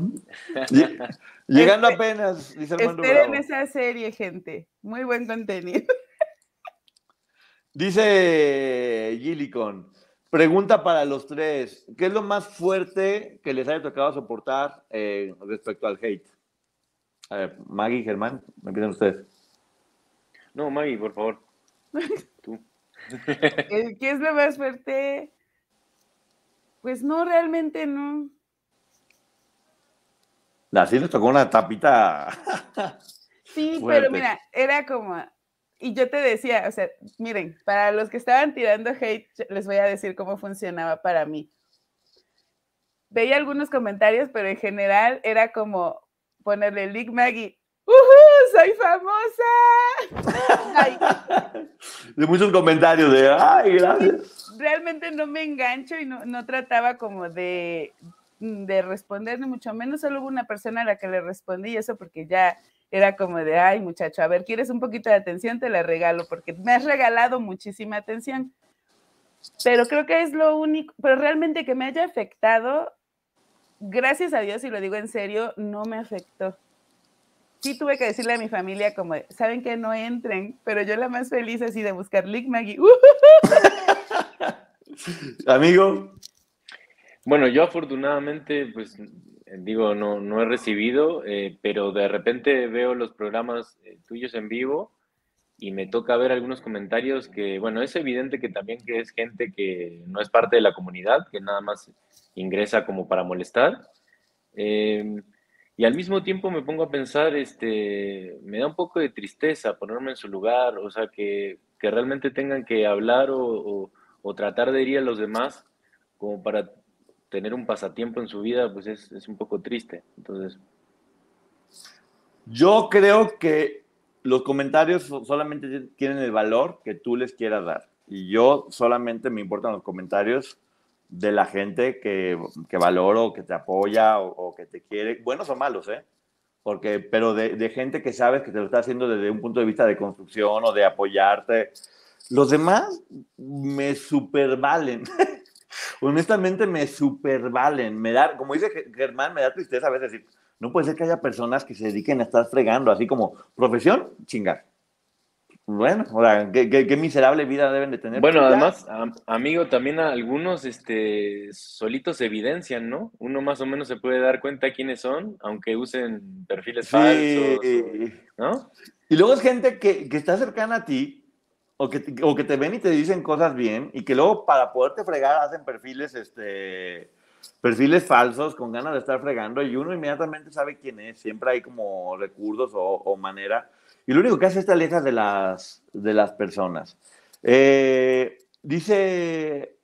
Lle- [LAUGHS] Llegando apenas, dice Armando Esperen Bravo. esa serie, gente. Muy buen contenido. Dice Gillicon, pregunta para los tres, ¿qué es lo más fuerte que les haya tocado soportar eh, respecto al hate? A ver, Maggie, Germán, empiezan ustedes. No, Maggie, por favor. Tú. [LAUGHS] ¿Qué es lo más fuerte? Pues no, realmente no. Así les tocó una tapita. Sí, [LAUGHS] Fuerte. pero mira, era como, y yo te decía, o sea, miren, para los que estaban tirando hate, les voy a decir cómo funcionaba para mí. Veía algunos comentarios, pero en general era como ponerle Lick Maggie, ¡Uhú! ¡Soy famosa! Ay, [LAUGHS] De muchos comentarios de, ay, gracias. realmente no me engancho y no, no trataba como de, de responder, ni mucho menos solo hubo una persona a la que le respondí y eso porque ya era como de, ay muchacho, a ver, ¿quieres un poquito de atención? Te la regalo porque me has regalado muchísima atención. Pero creo que es lo único, pero realmente que me haya afectado, gracias a Dios, y lo digo en serio, no me afectó. Sí tuve que decirle a mi familia como, saben que no entren, pero yo la más feliz así de buscar Lick Maggie. ¡uh! [LAUGHS] Amigo, Bueno, yo afortunadamente, pues digo, no, no he recibido, eh, pero de repente veo los programas eh, tuyos en vivo y me toca ver algunos comentarios que, bueno, es evidente que también que es gente que no es parte de la comunidad, que nada más ingresa como para molestar. Eh, y al mismo tiempo me pongo a pensar, este, me da un poco de tristeza ponerme en su lugar, o sea, que, que realmente tengan que hablar o, o- o tratar de herir a los demás como para tener un pasatiempo en su vida, pues es, es un poco triste. Entonces, yo creo que los comentarios so- solamente tienen el valor que tú les quieras dar. Y yo solamente me importan los comentarios de la gente que, que valoro, que te apoya o, o que te quiere, buenos o malos, ¿eh? Porque, pero de, de gente que sabes que te lo está haciendo desde un punto de vista de construcción o de apoyarte. Los demás me supervalen. [LAUGHS] Honestamente me supervalen. Me da, como dice Ge- Germán, me da tristeza a veces decir, no puede ser que haya personas que se dediquen a estar fregando, así como profesión, chingar. Bueno, o sea, qué, qué- qué miserable vida deben de tener. bueno, además, am- amigo, también algunos este, solitos se evidencian, ¿no? Uno más o menos se puede dar cuenta quiénes son, aunque usen perfiles Sí, falsos, ¿no? Y luego es gente que, que está cercana a ti o que, te- o que te ven y te dicen cosas bien y que luego para poderte fregar hacen perfiles, este, perfiles falsos con ganas de estar fregando y uno inmediatamente sabe quién es. Siempre hay como recursos o, o manera. Y lo único que hace es te alejas de las, de las personas. Eh, dice,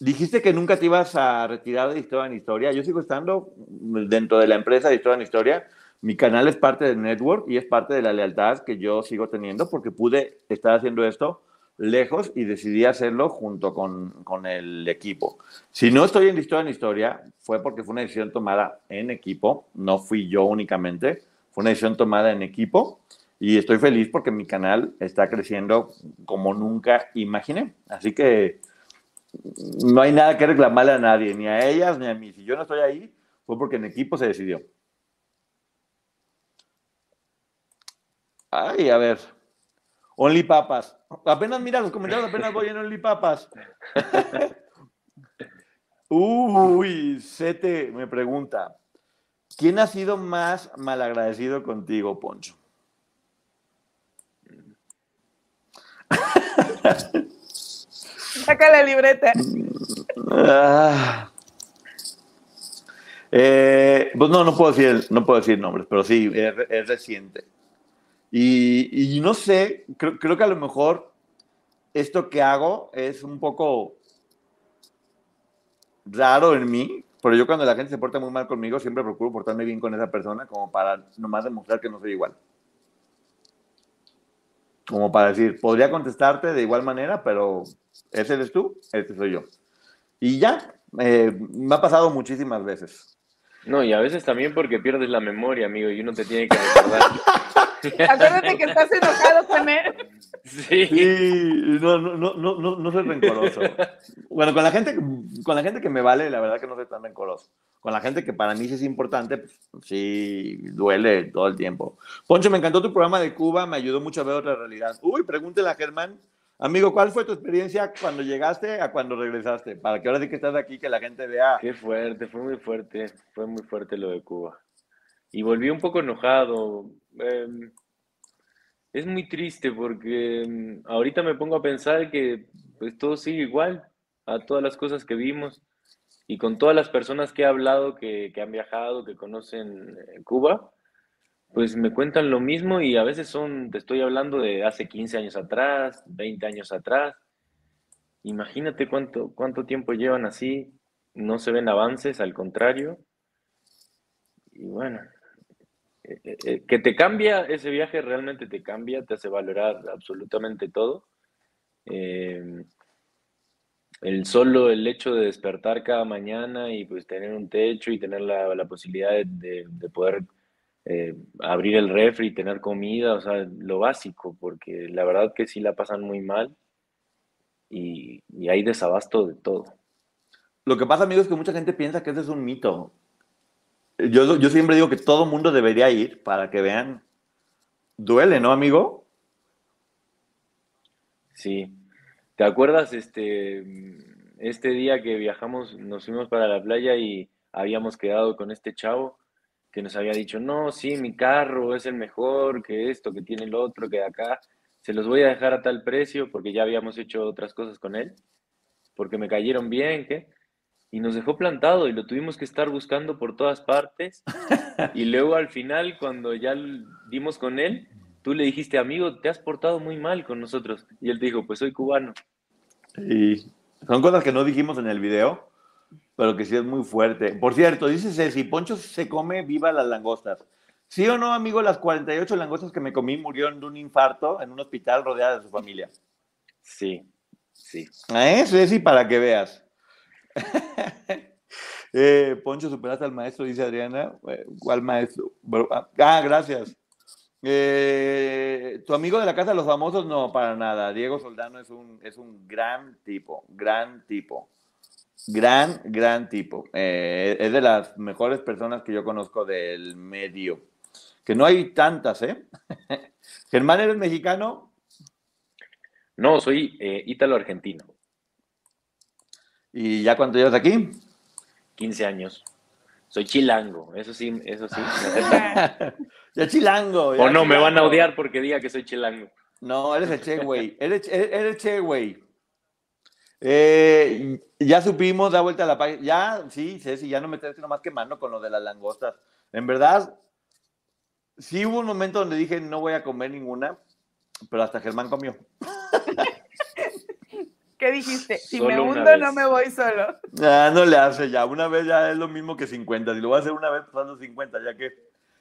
dijiste que nunca te ibas a retirar de Historia en Historia. Yo sigo estando dentro de la empresa de Historia en Historia. Mi canal es parte del network y es parte de la lealtad que yo sigo teniendo porque pude estar haciendo esto lejos y decidí hacerlo junto con, con el equipo. Si no estoy en Historia en Historia, fue porque fue una decisión tomada en equipo, no fui yo únicamente, fue una decisión tomada en equipo y estoy feliz porque mi canal está creciendo como nunca imaginé. Así que no hay nada que reclamarle a nadie, ni a ellas ni a mí. Si yo no estoy ahí, fue porque en equipo se decidió. Ay, a ver. Only Papas. Apenas mira los comentarios, apenas voy en Only Papas. [LAUGHS] Uy, Sete me pregunta, ¿quién ha sido más malagradecido contigo, Poncho? [LAUGHS] Saca la libreta. Ah. Eh, pues no, no puedo decir, no puedo decir nombres, pero sí, es, es reciente. Y, y no sé, creo, creo que a lo mejor esto que hago es un poco raro en mí, pero yo cuando la gente se porta muy mal conmigo siempre procuro portarme bien con esa persona como para nomás demostrar que no soy igual. Como para decir, podría contestarte de igual manera, pero ese eres tú, este soy yo. Y ya, eh, me ha pasado muchísimas veces. No, y a veces también porque pierdes la memoria, amigo, y uno te tiene que recordar. [LAUGHS] Acuérdate que estás enojado con él. Sí. Sí, no, no, no, no, no, no soy rencoroso. Bueno, con la gente, con la gente que me vale, la verdad que no soy tan rencoroso. Con la gente que para mí sí es importante, pues, sí, duele todo el tiempo. Poncho, me encantó tu programa de Cuba, me ayudó mucho a ver otra realidad. Uy, pregúntele a Germán. Amigo, ¿cuál fue tu experiencia cuando llegaste a cuando regresaste? Para que ahora sí que estás aquí, que la gente vea. Qué fuerte, fue muy fuerte, fue muy fuerte lo de Cuba. Y volví un poco enojado. em, es muy triste porque em, ahorita me pongo a pensar que pues todo sigue igual a todas las cosas que vimos y con todas las personas que he hablado que, han viajado, que conocen eh, Cuba, pues me cuentan lo mismo y a veces son, te estoy hablando de hace 15 años atrás, 20 años atrás. Imagínate cuánto, cuánto tiempo llevan así, no se ven avances, al contrario. Y bueno, eh, eh, eh, que te cambia, ese viaje realmente te cambia, te hace valorar absolutamente todo. Eh, el solo el hecho de despertar cada mañana y pues tener un techo y tener la, la posibilidad de- de poder eh, abrir el refri y tener comida, o sea, lo básico, porque la verdad que sí la pasan muy mal y, y hay desabasto de todo. Lo que pasa, amigo, es que mucha gente piensa que ese es un mito. Yo, yo siempre digo que todo mundo debería ir para que vean. Duele, ¿no, amigo? Sí. ¿Te acuerdas este, este día que viajamos, nos fuimos para la playa y habíamos quedado con este chavo que nos había dicho, no, sí, mi carro es el mejor, que esto, que tiene el otro, que acá, se los voy a dejar a tal precio porque ya habíamos hecho otras cosas con él, porque me cayeron bien, ¿qué? Y nos dejó plantado y lo tuvimos que estar buscando por todas partes. [LAUGHS] Y luego al final, cuando ya dimos con él, tú le dijiste, amigo, te has portado muy mal con nosotros. Y él te dijo, pues soy cubano. Y son cosas que no dijimos en el video, pero que sí es muy fuerte. Por cierto, dice Ceci, Poncho se come viva las langostas. ¿Sí o no, amigo? Las 48 langostas que me comí murieron de un infarto en un hospital rodeada de su familia. Sí, sí. ¿Eh, Ceci? Para que veas. [LAUGHS] Eh, Poncho, superaste al maestro, dice Adriana. Eh, ¿Cuál maestro? Ah, Ah, gracias. Eh, tu amigo de la casa de los famosos, no, para nada. Diego Soldano es un, es un gran tipo, gran tipo. Gran, gran tipo. Eh, es de las mejores personas que yo conozco del medio. Que no hay tantas, ¿eh? [LAUGHS] Germán, ¿eres mexicano? No, soy eh, ítalo-argentino, ¿Y ya cuánto llevas aquí? 15 años. Soy chilango, eso sí, eso sí. [LAUGHS] [LAUGHS] Ya chilango. O no, me van a odiar porque diga que soy chilango. No, eres el Che, güey. Eres, eres eres Che, güey. Eh, ya supimos, da vuelta a la página. Ya, sí, Ceci, ya no me traes nomás quemando con lo de las langostas. En verdad, sí hubo un momento donde dije no voy a comer ninguna, pero hasta Germán comió. [LAUGHS] ¿Qué dijiste? Si Solo me hundo, no me voy solo. Ah, no le hace ya. Una vez ya es lo mismo que 50. Si lo voy a hacer una vez, pues hazlo 50, ya que.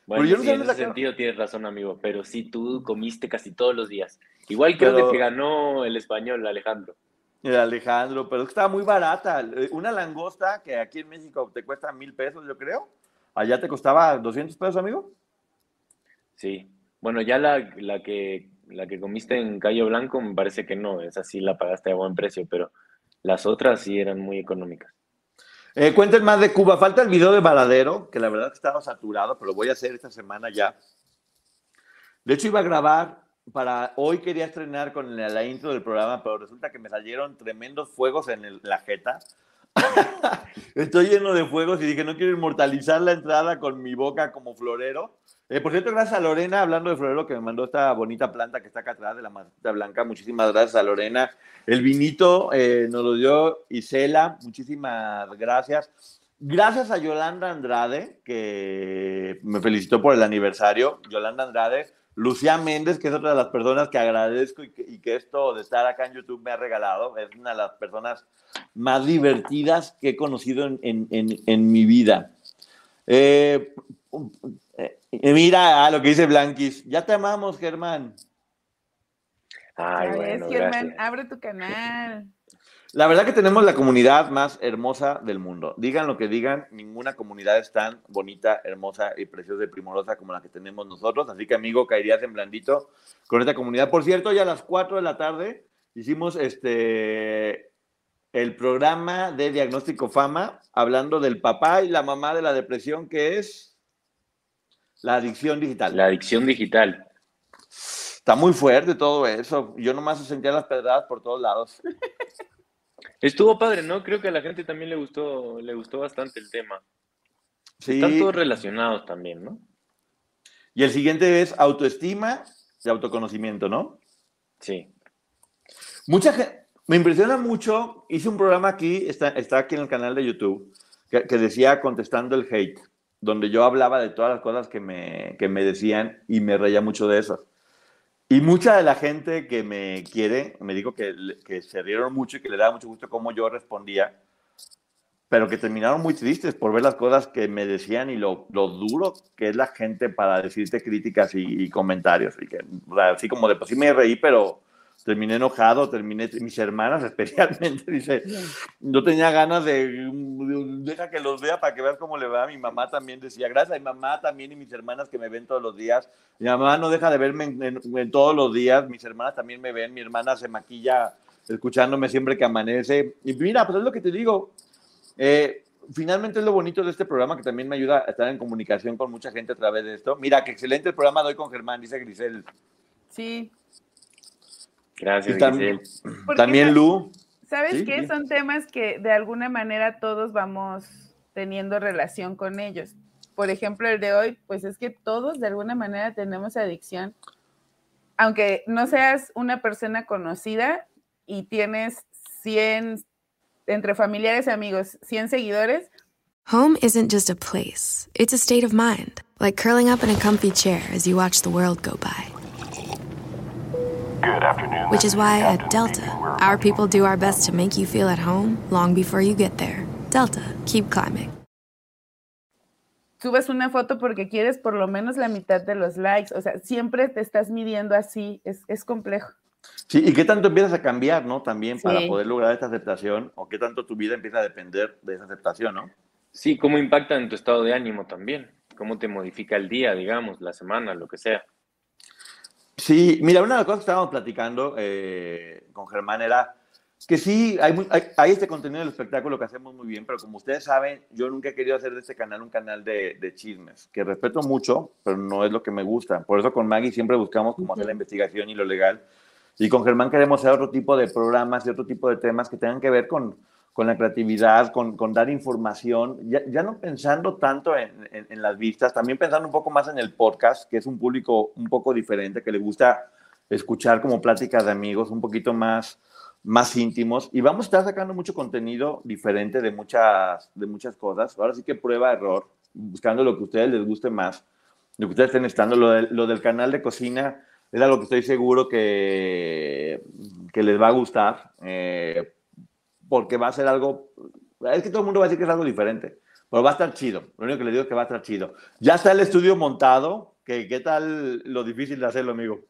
Bueno, yo no sí, sé en ese sentido tienes razón, amigo, pero sí, tú comiste casi todos los días. Igual creo Pero- que ganó el español, Alejandro. Alejandro, pero estaba muy barata. Eh, Una langosta que aquí en México te cuesta mil pesos, yo creo. Allá te costaba 200 pesos, amigo. Sí. Bueno, ya la, la que, la que comiste en Cayo Blanco me parece que no, esa sí la pagaste a buen precio, pero las otras sí eran muy económicas. Eh, cuenten más de Cuba. Falta el video de Varadero, que la verdad que estaba saturado, pero lo voy a hacer esta semana ya. De hecho, iba a grabar para hoy quería estrenar con la, la intro del programa, pero resulta que me salieron tremendos fuegos en el- la jeta. [LAUGHS] Estoy lleno de fuegos y dije, no quiero inmortalizar la entrada con mi boca como florero. Eh, por cierto, gracias a Lorena, hablando de florero, que me mandó esta bonita planta que está acá atrás de la matita blanca. Muchísimas gracias a Lorena. El vinito eh, nos lo dio Isela. Muchísimas gracias. Gracias a Yolanda Andrade, que me felicitó por el aniversario. Yolanda Andrade. Lucía Méndez, que es otra de las personas que agradezco y que, y que esto de estar acá en YouTube me ha regalado. Es una de las personas más divertidas que he conocido en, en- en- en mi vida. Eh, eh, mira ah, lo que dice Blanquis. Ya te amamos, Germán. Ay, bueno, Germán, gracias. abre tu canal. La verdad que tenemos la comunidad más hermosa del mundo. Digan lo que digan, ninguna comunidad es tan bonita, hermosa y preciosa y primorosa como la que tenemos nosotros. Así que, amigo, caerías en blandito con esta comunidad. Por cierto, ya a las 4 de la tarde hicimos este el programa de Diagnóstico Fama hablando del papá y la mamá de la depresión, que es la adicción digital. La adicción digital. Está muy fuerte todo eso. Yo nomás sentía las pedradas por todos lados. [LAUGHS] Estuvo padre, ¿no? Creo que a la gente también le gustó, le gustó bastante el tema. Sí. Están todos relacionados también, ¿no? Y el siguiente es autoestima y autoconocimiento, ¿no? Sí. Mucha gente, me impresiona mucho, hice un programa aquí, está, está aquí en el canal de YouTube, que, que, decía contestando el hate, donde yo hablaba de todas las cosas que me, que me decían y me reía mucho de eso. Y mucha de la gente que me quiere me dijo que, que se rieron mucho y que le daba mucho gusto cómo yo respondía, pero que terminaron muy tristes por ver las cosas que me decían y lo, lo duro que es la gente para decirte críticas y, y comentarios. Y que, o sea, así como de pues sí me reí, pero terminé enojado, terminé, mis hermanas [LAUGHS] especialmente, dice, no tenía ganas de, deja que los vea para que veas cómo le va. Mi mamá también decía, gracias a mi mamá también y mis hermanas que me ven todos los días. Mi mamá no deja de verme en, en, en todos los días, mis hermanas también me ven, mi hermana se maquilla escuchándome siempre que amanece. Y mira, pues es lo que te digo. Eh, finalmente es lo bonito de este programa que también me ayuda a estar en comunicación con mucha gente a través de esto. Mira, qué excelente el programa doy con Germán, dice Grisel. Sí, Gracias, también, Giselle. también Lu. ¿Sabes Sí, qué? sí. Son temas que de alguna manera todos vamos teniendo relación con ellos. Por ejemplo, el de hoy, pues es que todos de alguna manera tenemos adicción. Aunque no seas una persona conocida y tienes 100, entre familiares y amigos, 100 seguidores, Home isn't just a place, it's a state of mind, like curling up in a comfy chair as you watch the world go by. Good afternoon. Which is why Captain at Delta, our people do our best to make you feel at home long before you get there. Delta, keep climbing. subes una foto porque quieres por lo menos la mitad de los likes. O sea, siempre te estás midiendo así. Es, es complejo. Sí, y qué tanto empiezas a cambiar, ¿no? También para Sí. poder lograr esta aceptación, o qué tanto tu vida empieza a depender de esa aceptación, ¿no? Sí, cómo impacta en tu estado de ánimo también. Cómo te modifica el día, digamos, la semana, lo que sea. Sí, mira, una de las cosas que estábamos platicando eh, con Germán era que sí, hay, muy- hay, hay este contenido del espectáculo que hacemos muy bien, pero como ustedes saben, yo nunca he querido hacer de este canal un canal de, de chismes, que respeto mucho, pero no es lo que me gusta. Por eso con Maggie siempre buscamos cómo hacer la investigación y lo legal. Y con Germán queremos hacer otro tipo de programas y otro tipo de temas que tengan que ver con, con la creatividad, con, con dar información, ya, ya no pensando tanto en, en- las vistas, también pensando un poco más en el podcast, que es un público un poco diferente, que le gusta escuchar como pláticas de amigos, un poquito más, más íntimos. Y vamos a estar sacando mucho contenido diferente de muchas, de muchas cosas. Ahora sí que prueba, error, buscando lo que a ustedes les guste más, lo que ustedes estén estando. Lo, del- lo del canal de cocina es algo que estoy seguro que, que les va a gustar. eh, porque va a ser algo, es que todo el mundo va a decir que es algo diferente, pero va a estar chido. Lo único que les digo es que va a estar chido. Ya está el estudio montado, que, ¿qué tal lo difícil de hacerlo, amigo?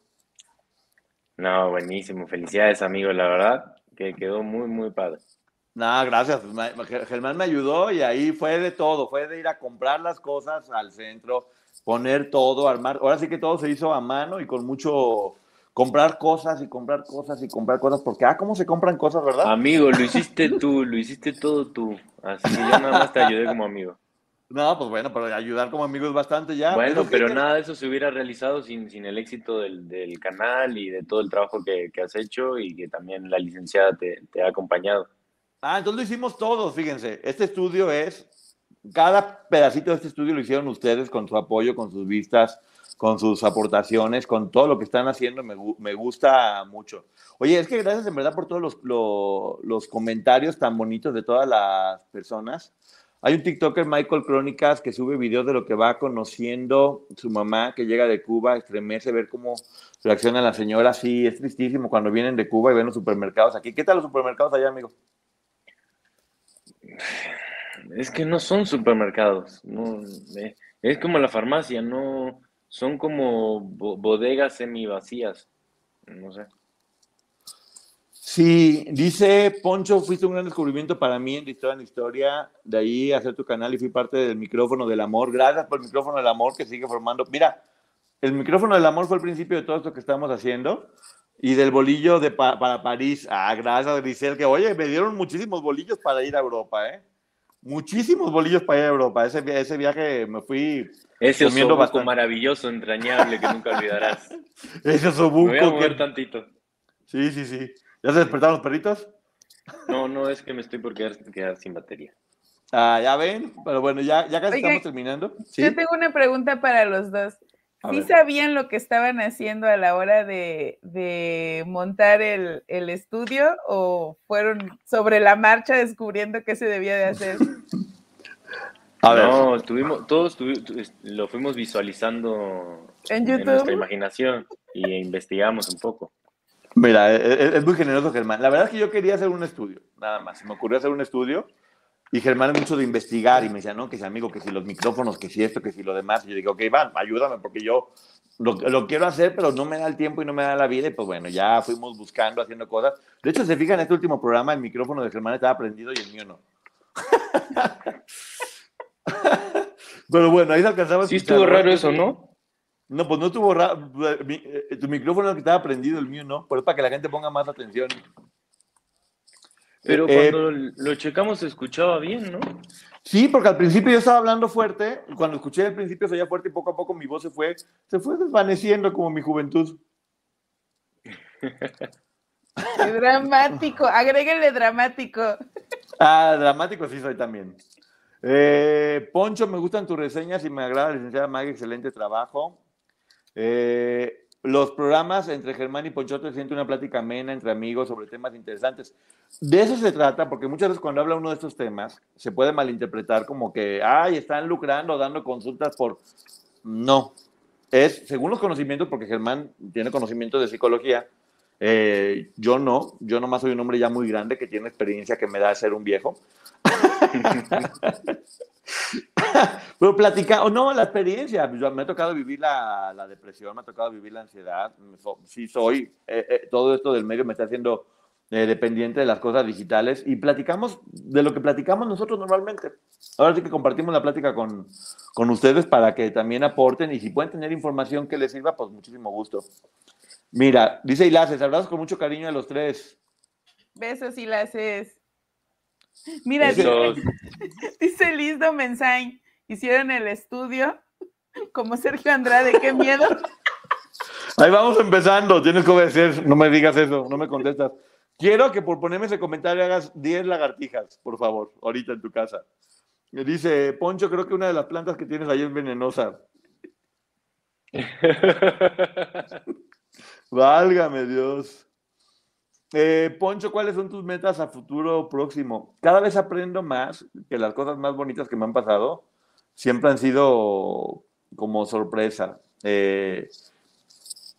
No, buenísimo. Felicidades, amigo, la verdad, que quedó muy, muy padre. No, gracias. Germán me ayudó y ahí fue de todo. Fue de ir a comprar las cosas al centro, poner todo, armar. Ahora sí que todo se hizo a mano y con mucho comprar cosas y comprar cosas y comprar cosas, porque, ah, ¿cómo se compran cosas, verdad? Amigo, lo hiciste tú, lo hiciste todo tú. Así que yo nada más te ayudé como amigo. No, pues bueno, pero ayudar como amigo es bastante ya. Bueno, Pero pero nada de eso se hubiera realizado sin, sin el éxito del, del canal y de todo el trabajo que, que has hecho y que también la licenciada te, te ha acompañado. Ah, entonces lo hicimos todos, fíjense. Este estudio es, cada pedacito de este estudio lo hicieron ustedes con su apoyo, con sus vistas, con sus aportaciones, con todo lo que están haciendo, me, me gusta mucho. Oye, es que gracias en verdad por todos los, lo- los comentarios tan bonitos de todas las personas. Hay un TikToker, Michael Crónicas, que sube videos de lo que va conociendo su mamá, que llega de Cuba, estremece ver cómo reacciona la señora. Sí, es tristísimo cuando vienen de Cuba y ven los supermercados aquí. ¿Qué tal los supermercados allá, amigo? Es que no son supermercados, eh, es como la farmacia, no, son como bo- bodegas semi vacías, no sé. Sí, dice Poncho, fuiste un gran descubrimiento para mí en historia en historia. De ahí hacer tu canal y fui parte del micrófono del amor. Gracias por el micrófono del amor que sigue formando. Mira, el micrófono del amor fue el principio de todo esto que estamos haciendo. Y del bolillo de para París. Ah, gracias, Grisel, que oye, me dieron muchísimos bolillos para ir a Europa, ¿eh? Muchísimos bolillos para ir a Europa. Ese, ese viaje me fui ese bastante. maravilloso, entrañable, que nunca olvidarás. [LAUGHS] ese osobuco. Me voy a mover que... tantito. Sí, sí, sí. ¿Ya se despertaron los perritos? No, no, es que me estoy por quedar, quedar sin batería. Ah, ya ven, pero bueno, ya, ya casi estamos terminando. ¿Sí? Yo tengo una pregunta para los dos. ¿Sí sabían lo que estaban haciendo a la hora de, de montar el, el, estudio o fueron sobre la marcha descubriendo qué se debía de hacer? [LAUGHS] A ver. No, estuvimos, todos lo fuimos visualizando en, YouTube? en nuestra imaginación y investigamos un poco. Mira, e, e, es, muy generoso Germán. La verdad es que yo quería hacer un estudio, nada más. Se me ocurrió hacer un estudio y Germán es mucho de investigar y me decía, no, que si amigo, que si los micrófonos, que si esto, que si lo demás. Y yo digo, ok, Iván, ayúdame porque yo lo, lo, quiero hacer, pero no me da el tiempo y no me da la vida. Y pues bueno, ya fuimos buscando, haciendo cosas. De hecho, se fijan en este último programa, el micrófono de Germán estaba prendido y el mío no. [LAUGHS] [LAUGHS] pero bueno, ahí se alcanzaba. Sí, estuvo raro eso, ¿no? No, pues no estuvo raro. Eh, tu micrófono que estaba prendido, el mío no. Por eso para que la gente ponga más atención. Pero eh, cuando lo checamos se escuchaba bien, ¿no? Sí, porque al principio yo estaba hablando fuerte. Cuando escuché al principio se oía fuerte y poco a poco mi voz se fue, se fue desvaneciendo como mi juventud. Qué [LAUGHS] dramático. Agréguenle dramático. Ah, dramático sí soy también. Eh, Poncho, me gustan tus reseñas y me agrada, licenciada Maggie, excelente trabajo. Eh, los programas entre Germán y Ponchote siento una plática amena entre amigos sobre temas interesantes. De eso se trata, porque muchas veces cuando habla uno de estos temas se puede malinterpretar como que, ay, están lucrando, dando consultas por... No, es según los conocimientos, porque Germán tiene conocimiento de psicología, eh, yo no, yo nomás soy un hombre ya muy grande que tiene experiencia que me da ser un viejo. [LAUGHS] Pero platica, o no, la experiencia, me ha tocado vivir la, depresión, me ha tocado vivir la ansiedad, sí soy, eh, eh, todo esto del medio me está haciendo eh, dependiente de las cosas digitales y platicamos de lo que platicamos nosotros normalmente. Ahora sí que compartimos la plática con, con ustedes para que también aporten y si pueden tener información que les sirva, pues muchísimo gusto. Mira, dice Ilaces, abrazos con mucho cariño a los tres. Besos, Ilaces. Mira, dice, [LAUGHS] dice Liz Domensain, hicieron el estudio como Sergio Andrade, qué miedo. Ahí vamos empezando, tienes que obedecer, no me digas eso, no me contestas. Quiero que por ponerme ese comentario hagas 10 lagartijas, por favor, ahorita en tu casa. Me dice, Poncho, creo que una de las plantas que tienes ahí es venenosa. [LAUGHS] Válgame Dios. Eh, Poncho, ¿cuáles son tus metas a futuro próximo? Cada vez aprendo más que las cosas más bonitas que me han pasado siempre han sido como sorpresa. Eh,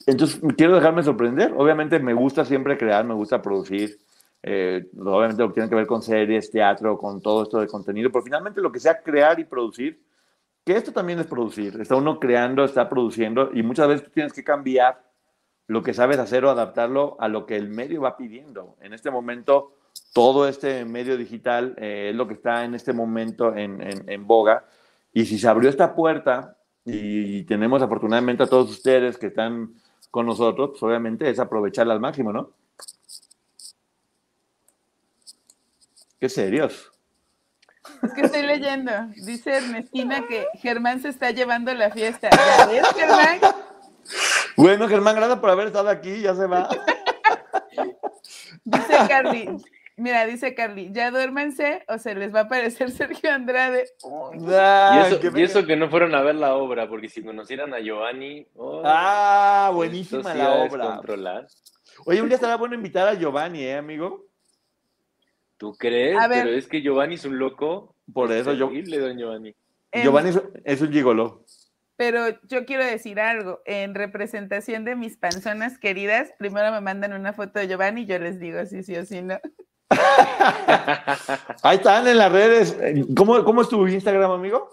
entonces, quiero dejarme sorprender. Obviamente me gusta siempre crear, me gusta producir. Eh, obviamente lo que tiene que ver con series, teatro, con todo esto de contenido, pero finalmente lo que sea crear y producir, que esto también es producir. Está uno creando, está produciendo y muchas veces tú tienes que cambiar lo que sabes hacer o adaptarlo a lo que el medio va pidiendo. En este momento, todo este medio digital eh, es lo que está en este momento en, en, boga. Y si se abrió esta puerta y tenemos afortunadamente a todos ustedes que están con nosotros, pues obviamente es aprovecharla al máximo, ¿no? Qué serios. Es que estoy leyendo. Dice Ernestina que Germán se está llevando la fiesta. ¿Ya ves, Germán? Bueno, Germán, gracias por haber estado aquí, ya se va. [LAUGHS] Dice Carly, mira, dice Carly, ya duérmense o se les va a aparecer [LAUGHS] Sergio Andrade. y, eso, que no fueron a ver la obra, porque si conocieran a Giovanni. ah, buenísima la obra. Oye, un día estará bueno invitar a Giovanni, ¿eh, amigo? ¿Tú crees? Pero es que Giovanni es un loco. Por eso yo. Giovanni. Giovanni es un gigolo. Pero yo quiero decir algo, en representación de mis panzonas queridas, primero me mandan una foto de Giovanni y yo les digo si sí o si no. [LAUGHS] Ahí están en las redes. ¿Cómo, cómo es tu Instagram, amigo?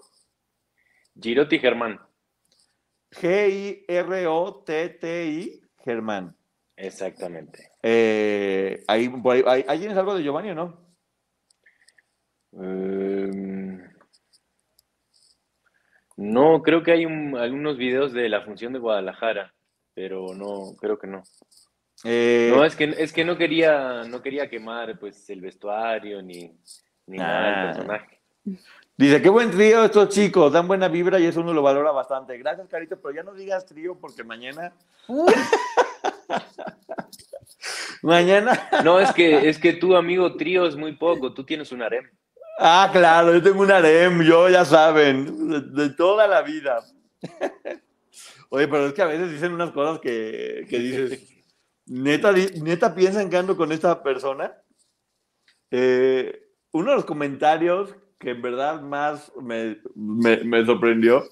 Giroti Germán. G-I-R-O-T-T-I Germán. Exactamente. Eh, ahí, ahí- ahí- ahí tienes algo de Giovanni o no? Em, no, creo que hay un- algunos videos de la función de Guadalajara, pero no, creo que no. Eh, No, es que, es que no quería, no quería quemar pues el vestuario ni, ni nada Ah. del personaje. Dice, qué buen trío estos chicos, dan buena vibra y eso uno lo valora bastante. Gracias, Carito, pero ya no digas trío porque mañana, [LAUGHS] mañana, No, es que, es que tú, amigo, trío es muy poco, tú tienes un harem. Ah, claro, yo tengo un harem, yo ya saben, de, de toda la vida. Oye, pero es que a veces dicen unas cosas que, que dices, neta, neta piensan que ando con esta persona. Eh, uno de los comentarios que en verdad más me, me- me sorprendió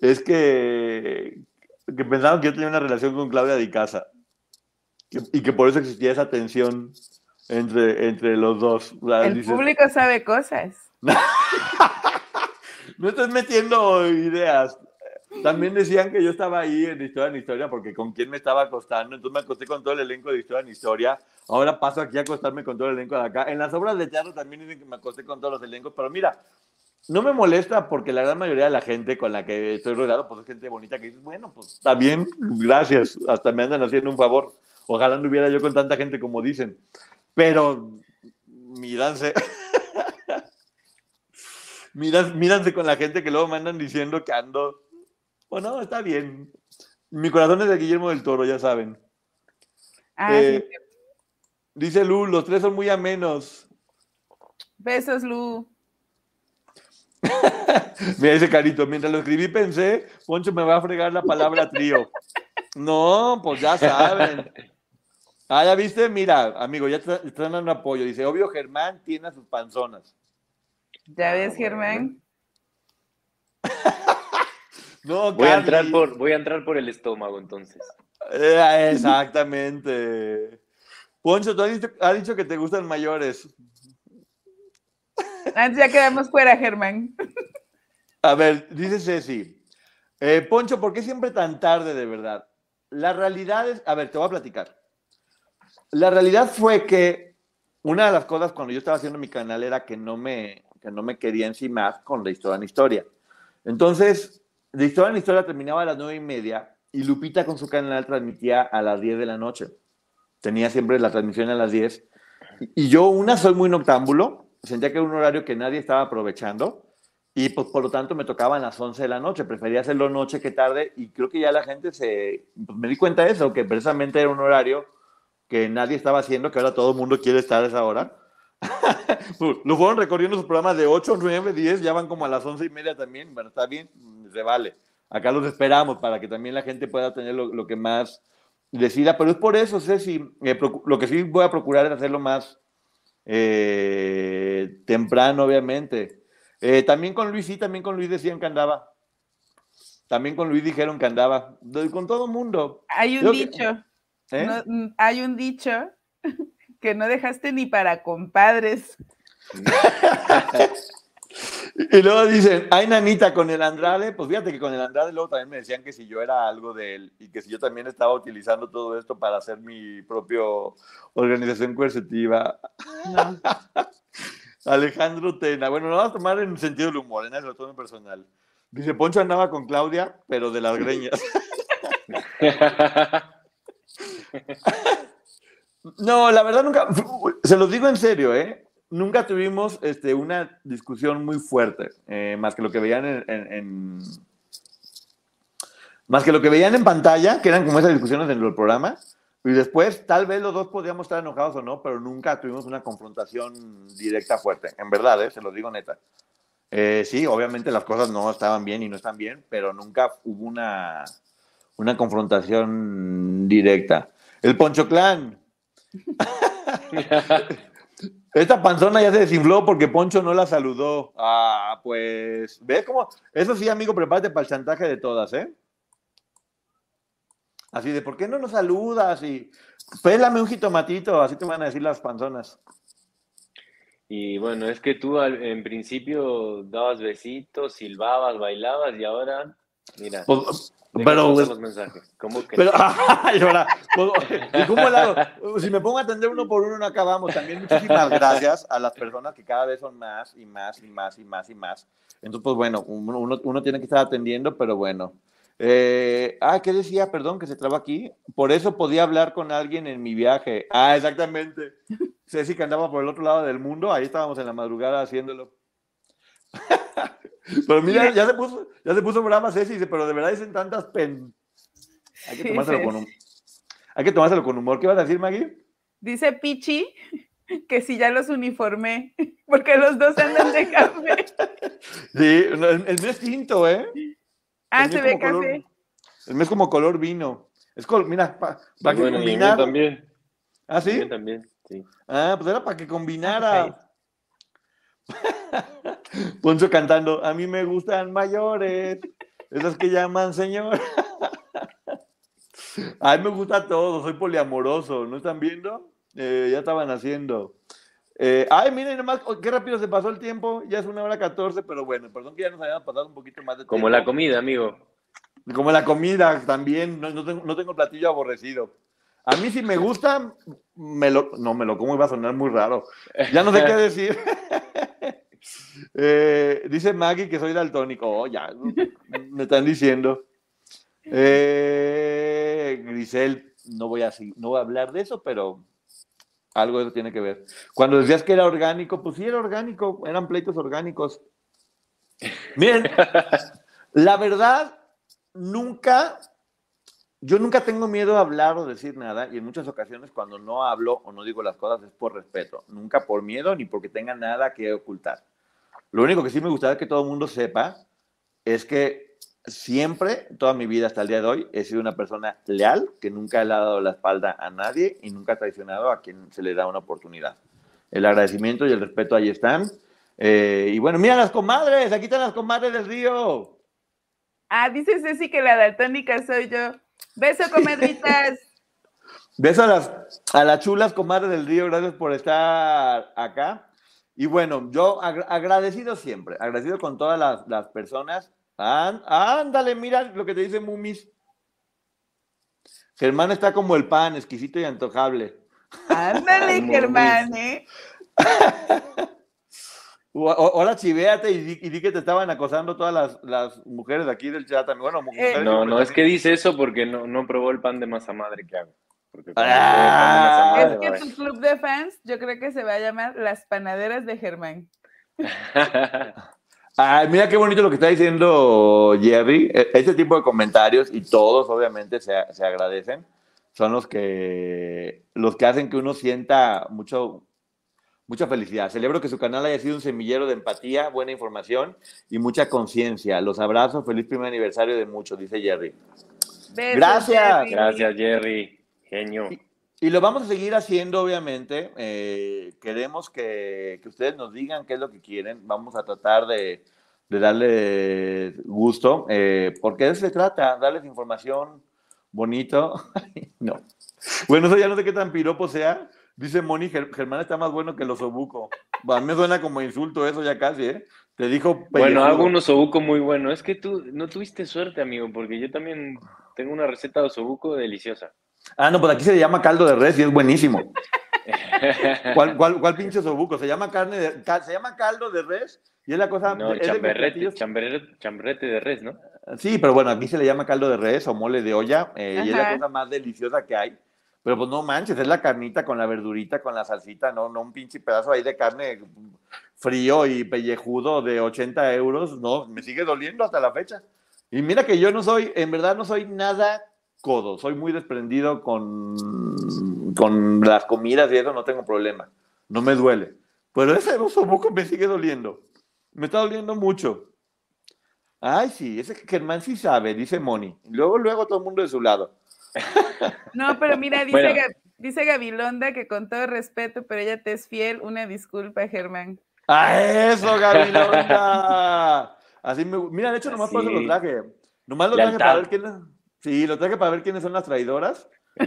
es que, que pensaban que yo tenía una relación con Claudia Di Casa y que por eso existía esa tensión entre, entre los dos. O sea, el dices, público sabe cosas. [LAUGHS] no estás metiendo ideas. También decían que yo estaba ahí en Historia en Historia porque con quién me estaba acostando. Entonces me acosté con todo el elenco de Historia en Historia. Ahora paso aquí a acostarme con todo el elenco de acá. En las obras de teatro también dicen que me acosté con todos los elencos. Pero mira, no me molesta porque la gran mayoría de la gente con la que estoy rodeado pues es gente bonita que dice, bueno, pues está bien, gracias. Hasta me andan haciendo un favor. Ojalá no hubiera yo con tanta gente como dicen. Pero míranse. Miran- míranse con la gente que luego me andan diciendo que ando. Bueno, está bien. Mi corazón es de Guillermo del Toro, ya saben. Ah, Eh, sí. Dice Lu, los tres son muy amenos. Besos, Lu. [LAUGHS] Mira, dice Carito, mientras lo escribí pensé, Poncho me va a fregar la palabra trío. No, pues ya saben. Ah, ya viste, mira, amigo, ya te están dando apoyo. Dice, obvio, Germán tiene a sus panzonas. ¿Ya Ah, ves. Germán? [LAUGHS] No, Voy a entrar por, voy a entrar por el estómago entonces. Eh, exactamente. Poncho, tú has dicho, has dicho que te gustan mayores. Antes ya quedamos fuera, Germán. A ver, dice Ceci. eh, Poncho, ¿por qué siempre tan tarde de verdad? La realidad es, a ver, te voy a platicar. La realidad fue que una de las cosas cuando yo estaba haciendo mi canal era que no me, que no me quería encimar con de historia en historia. Entonces, de historia en historia terminaba a las nueve y media y Lupita con su canal transmitía a las 10 de la noche. Tenía siempre la transmisión a las 10. Y yo, una, soy muy noctámbulo, sentía que era un horario que nadie estaba aprovechando y pues por lo tanto me tocaban las 11 de la noche, prefería hacerlo noche que tarde y creo que ya la gente se, pues me di cuenta de eso, que precisamente era un horario que nadie estaba haciendo, que ahora todo el mundo quiere estar a esa hora. [LAUGHS] Lo fueron recorriendo sus programas de 8, 9, 10, ya van como a las 11 y media también, bueno, está bien, se vale. Acá los esperamos para que también la gente pueda tener lo, lo que más decida, pero es por eso, Ceci, eh, lo que sí voy a procurar es hacerlo más eh, temprano, obviamente. Eh, también con Luis, sí, también con Luis decían que andaba. También con Luis dijeron que andaba. Con todo mundo. Hay un Creo que- dicho, ¿eh? no- mm, hay un dicho [LAUGHS] que no dejaste ni para compadres. [LAUGHS] Y luego dicen, ay, nanita, con el Andrade. Pues fíjate que con el Andrade luego también me decían que si yo era algo de él y que si yo también estaba utilizando todo esto para hacer mi propio organización coercitiva. No. [LAUGHS] Alejandro Tena. Bueno, lo vamos a tomar en sentido del humor, en eso, todo en personal. Dice, Poncho andaba con Claudia, pero de las greñas. No, la verdad nunca, se los digo en serio, ¿eh? Nunca tuvimos este, una discusión muy fuerte, eh, más que lo que veían en, más que lo que veían en pantalla, que eran como esas discusiones en el programa, y después tal vez los dos podíamos estar enojados o no, pero nunca tuvimos una confrontación directa fuerte, en verdad, ¿eh? se los digo neta. Eh, sí, obviamente las cosas no estaban bien y no están bien, pero nunca hubo una, una confrontación directa. El Poncho Clan. [LAUGHS] Esta panzona ya se desinfló porque Poncho no la saludó. Ah, pues, ¿ves cómo? Eso sí, amigo, prepárate para el chantaje de todas, ¿eh? Así de, ¿por qué no nos saludas? Y pélame un jitomatito, así te van a decir las panzonas. Y bueno, es que tú al- en principio dabas besitos, silbabas, bailabas y ahora, mira, Pues, Pero, los mensajes. ¿Cómo que? Pero, [LAUGHS] pues, ¿y cómo? Si me pongo a atender uno por uno, no acabamos. También muchísimas gracias a las personas que cada vez son más y más y más y más y más. Entonces, pues bueno, uno, uno, uno tiene que estar atendiendo, pero bueno. Eh, ah, ¿qué decía? Perdón, que se traba aquí. Por eso podía hablar con alguien en mi viaje. Ah, exactamente. Ceci que andaba por el otro lado del mundo, ahí estábamos en la madrugada haciéndolo. [LAUGHS] [LAUGHS] pero mira, ya se puso, ya se puso brava Ceci, dice, pero de verdad dicen tantas pen... Hay que tomárselo con humor. Hay que tomárselo con humor. ¿Qué vas a decir, Maggie? Dice Pichi que si ya los uniformé, [LAUGHS] porque los dos andan de café. [LAUGHS] Sí, el, el mío es tinto, ¿eh? Ah, se ve color- café. el mío es como color vino. Es col- mira, para que bueno, combinara. también. ¿Ah, sí? también, sí. Ah, pues era para que combinara. Poncho cantando, a mí me gustan mayores, esas que llaman señor. [LAUGHS] a mí me gusta todo, soy poliamoroso, ¿no están viendo? Eh, ya estaban haciendo. Eh, ay, miren nomás, oh, qué rápido se pasó el tiempo, ya es una hora 14, pero bueno, perdón que ya nos hayamos pasado un poquito más de Como tiempo. la comida, amigo. Como la comida también, no, no tengo, no tengo platillo aborrecido. A mí si me gusta, me lo, no, me lo como va a sonar muy raro. Ya no sé qué [LAUGHS] decir. Eh, dice Maggie que soy daltónico. Oh, ya, me están diciendo. Eh, Grisel, no voy, a, no voy a hablar de eso, pero algo de eso tiene que ver. Cuando decías que era orgánico, pues sí era orgánico, eran pleitos orgánicos. Miren, la verdad, nunca, yo nunca tengo miedo a hablar o decir nada, y en muchas ocasiones cuando no hablo o no digo las cosas es por respeto, nunca por miedo ni porque tenga nada que ocultar. Lo único que sí me gustaría que todo el mundo sepa es que siempre, toda mi vida hasta el día de hoy, he sido una persona leal, que nunca le ha dado la espalda a nadie y nunca ha traicionado a quien se le da una oportunidad. El agradecimiento y el respeto ahí están. Eh, y bueno, mira las comadres, aquí están las comadres del río. Ah, dice Ceci que la daltónica soy yo. Beso, comadritas. [LAUGHS] Beso a las, a las chulas comadres del río, gracias por estar acá. Y bueno, yo agra- agradecido siempre, agradecido con todas las, las personas. Án- ándale, mira lo que te dice Mumis. Germán está como el pan, exquisito y antojable. Ándale, Germán, ¿eh? [LAUGHS] O- o- Ahora chivéate y di, y di que te estaban acosando todas las, las mujeres de aquí del chat también. Bueno, mujeres Eh, No, no, es que dice eso porque no, no probó el pan de masa madre que hago. Porque Ah, Es que tu club de fans, yo creo que se va a llamar Las Panaderas de Germán. [LAUGHS] Ay, mira qué bonito lo que está diciendo Jerry. E- Este tipo de comentarios, y todos obviamente se, se agradecen, son los que, los que hacen que uno sienta mucho, mucha felicidad. Celebro que su canal haya sido un semillero de empatía, buena información y mucha conciencia. Los abrazo, feliz primer aniversario de muchos, dice Jerry. Besos, Gracias. Jerry. Gracias, Jerry. Genio. Y lo vamos a seguir haciendo, obviamente. Eh, queremos que, que ustedes nos digan qué es lo que quieren. Vamos a tratar de, de darles gusto, eh, porque de eso se trata, darles información bonito. [LAUGHS] No. Bueno, eso ya no sé qué tan piropo sea. Dice Moni, "Ger- Germán está más bueno que los obuco. A mí me suena como insulto eso ya casi, ¿eh? Te dijo Bueno, pellejudo. hago un osobuco muy bueno. Es que tú no tuviste suerte, amigo, porque yo también tengo una receta de osobuco deliciosa. Ah, no, pues aquí se le llama caldo de res y es buenísimo. [LAUGHS] ¿Cuál, cuál, cuál pinche sobuco? Se llama carne de, ca- se llama caldo de res y es la cosa. No, es de chamberrete, chamberrete de res, ¿no? Sí, pero bueno, aquí se le llama caldo de res o mole de olla eh, y es la cosa más deliciosa que hay. Pero pues no manches, es la carnita con la verdurita, con la salsita, no, no un pinche pedazo ahí de carne frío y pellejudo de 80 euros, no, me sigue doliendo hasta la fecha. Y mira que yo no soy, en verdad no soy nada codo, soy muy desprendido con, con las comidas y eso no tengo problema, no me duele. Pero ese osobuco me sigue doliendo, me está doliendo mucho. Ay, sí, ese Germán sí sabe, dice Moni. Luego, luego todo el mundo de su lado. [LAUGHS] No, pero mira, dice, Bueno. Ga- dice Gabilonda que con todo respeto, pero ella te es fiel. Una disculpa, Germán. ¡A eso, Gabilonda! [LAUGHS] Así me, mira, de hecho, nomás por eso lo traje. Nomás lo Lealtad. traje para ver quiénes. Sí, lo traje para ver quiénes son las traidoras. [LAUGHS]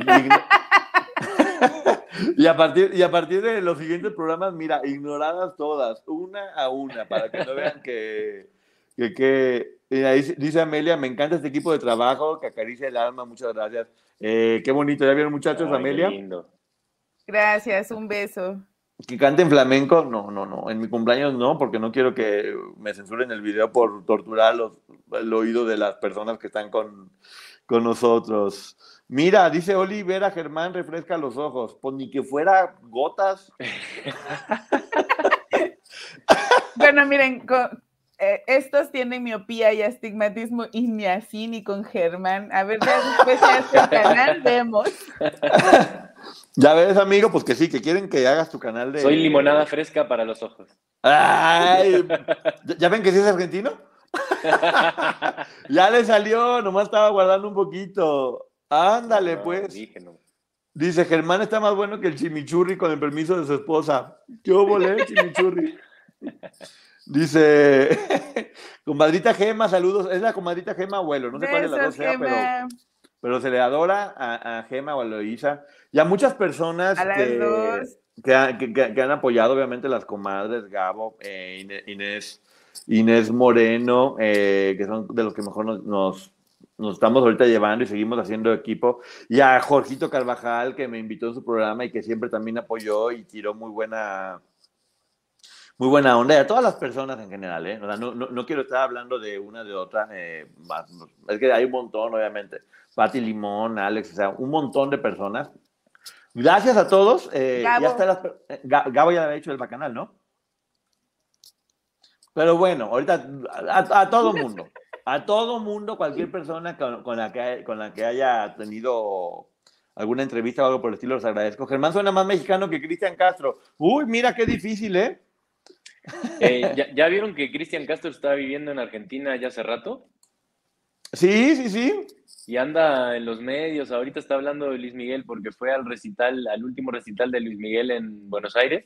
Y, a partir, y a partir de los siguientes programas, mira, ignoradas todas, una a una, para que no vean que, que, que y ahí dice Amelia, me encanta este equipo de trabajo que acaricia el alma, muchas gracias. Eh, qué bonito, ¿ya vieron muchachos, Ay, qué Amelia? lindo. Gracias, un beso. Que canten flamenco, no, no, no. En mi cumpleaños no, porque no quiero que me censuren el video por torturar los- el oído de las personas que están con, con nosotros. Mira, dice Olivera Germán, refresca los ojos. Pues ni que fuera gotas. [LAUGHS] Bueno, miren, co- eh, estos tienen miopía y astigmatismo y ni así ni con Germán. A ver, ya después se hace el canal, vemos. [LAUGHS] Ya ves, amigo, pues que sí, que quieren que hagas tu canal de. Soy limonada fresca para los ojos. Ay, ¿ya- ¿ya ven que sí es argentino? [LAUGHS] ya le salió, nomás estaba guardando un poquito. Ándale, No, pues. dije, no. Dice, Germán está más bueno que el chimichurri con el permiso de su esposa. ¿Qué volé, chimichurri? [LAUGHS] Dice, [LAUGHS] comadrita Gema, saludos. Es la comadrita Gema abuelo, no sé cuál de las dos sea, pero, Gema. pero se le adora a, a Gema o a Loisa. Y a muchas personas A que, que, ha- que- que- que han apoyado, obviamente, las comadres, Gabo, eh, Inés, Inés Moreno, eh, que son de los que mejor nos, nos, nos estamos ahorita llevando y seguimos haciendo equipo. Y a Jorgito Carvajal, que me invitó en su programa y que siempre también apoyó y tiró muy buena, muy buena onda. Y a todas las personas en general, ¿eh? O sea, no, no, no quiero estar hablando de una de otra. eh, más- es que hay un montón, obviamente. Pati Limón, Alex, o sea, un montón de personas. Gracias a todos. eh, Gabo. Ya está las eh, Gabo ya había hecho el bacanal, ¿no? Pero bueno, ahorita a, a todo mundo, [LAUGHS] a todo mundo, cualquier persona con, con la que, con la que haya tenido alguna entrevista o algo por el estilo, los agradezco. Germán suena más mexicano que Cristian Castro. Uy, mira qué difícil, ¿eh? Eh, ¿ya, ya vieron que Cristian Castro está viviendo en Argentina ya hace rato? Sí, sí, sí. Y anda en los medios, ahorita está hablando de Luis Miguel porque fue al recital, al último recital de Luis Miguel en Buenos Aires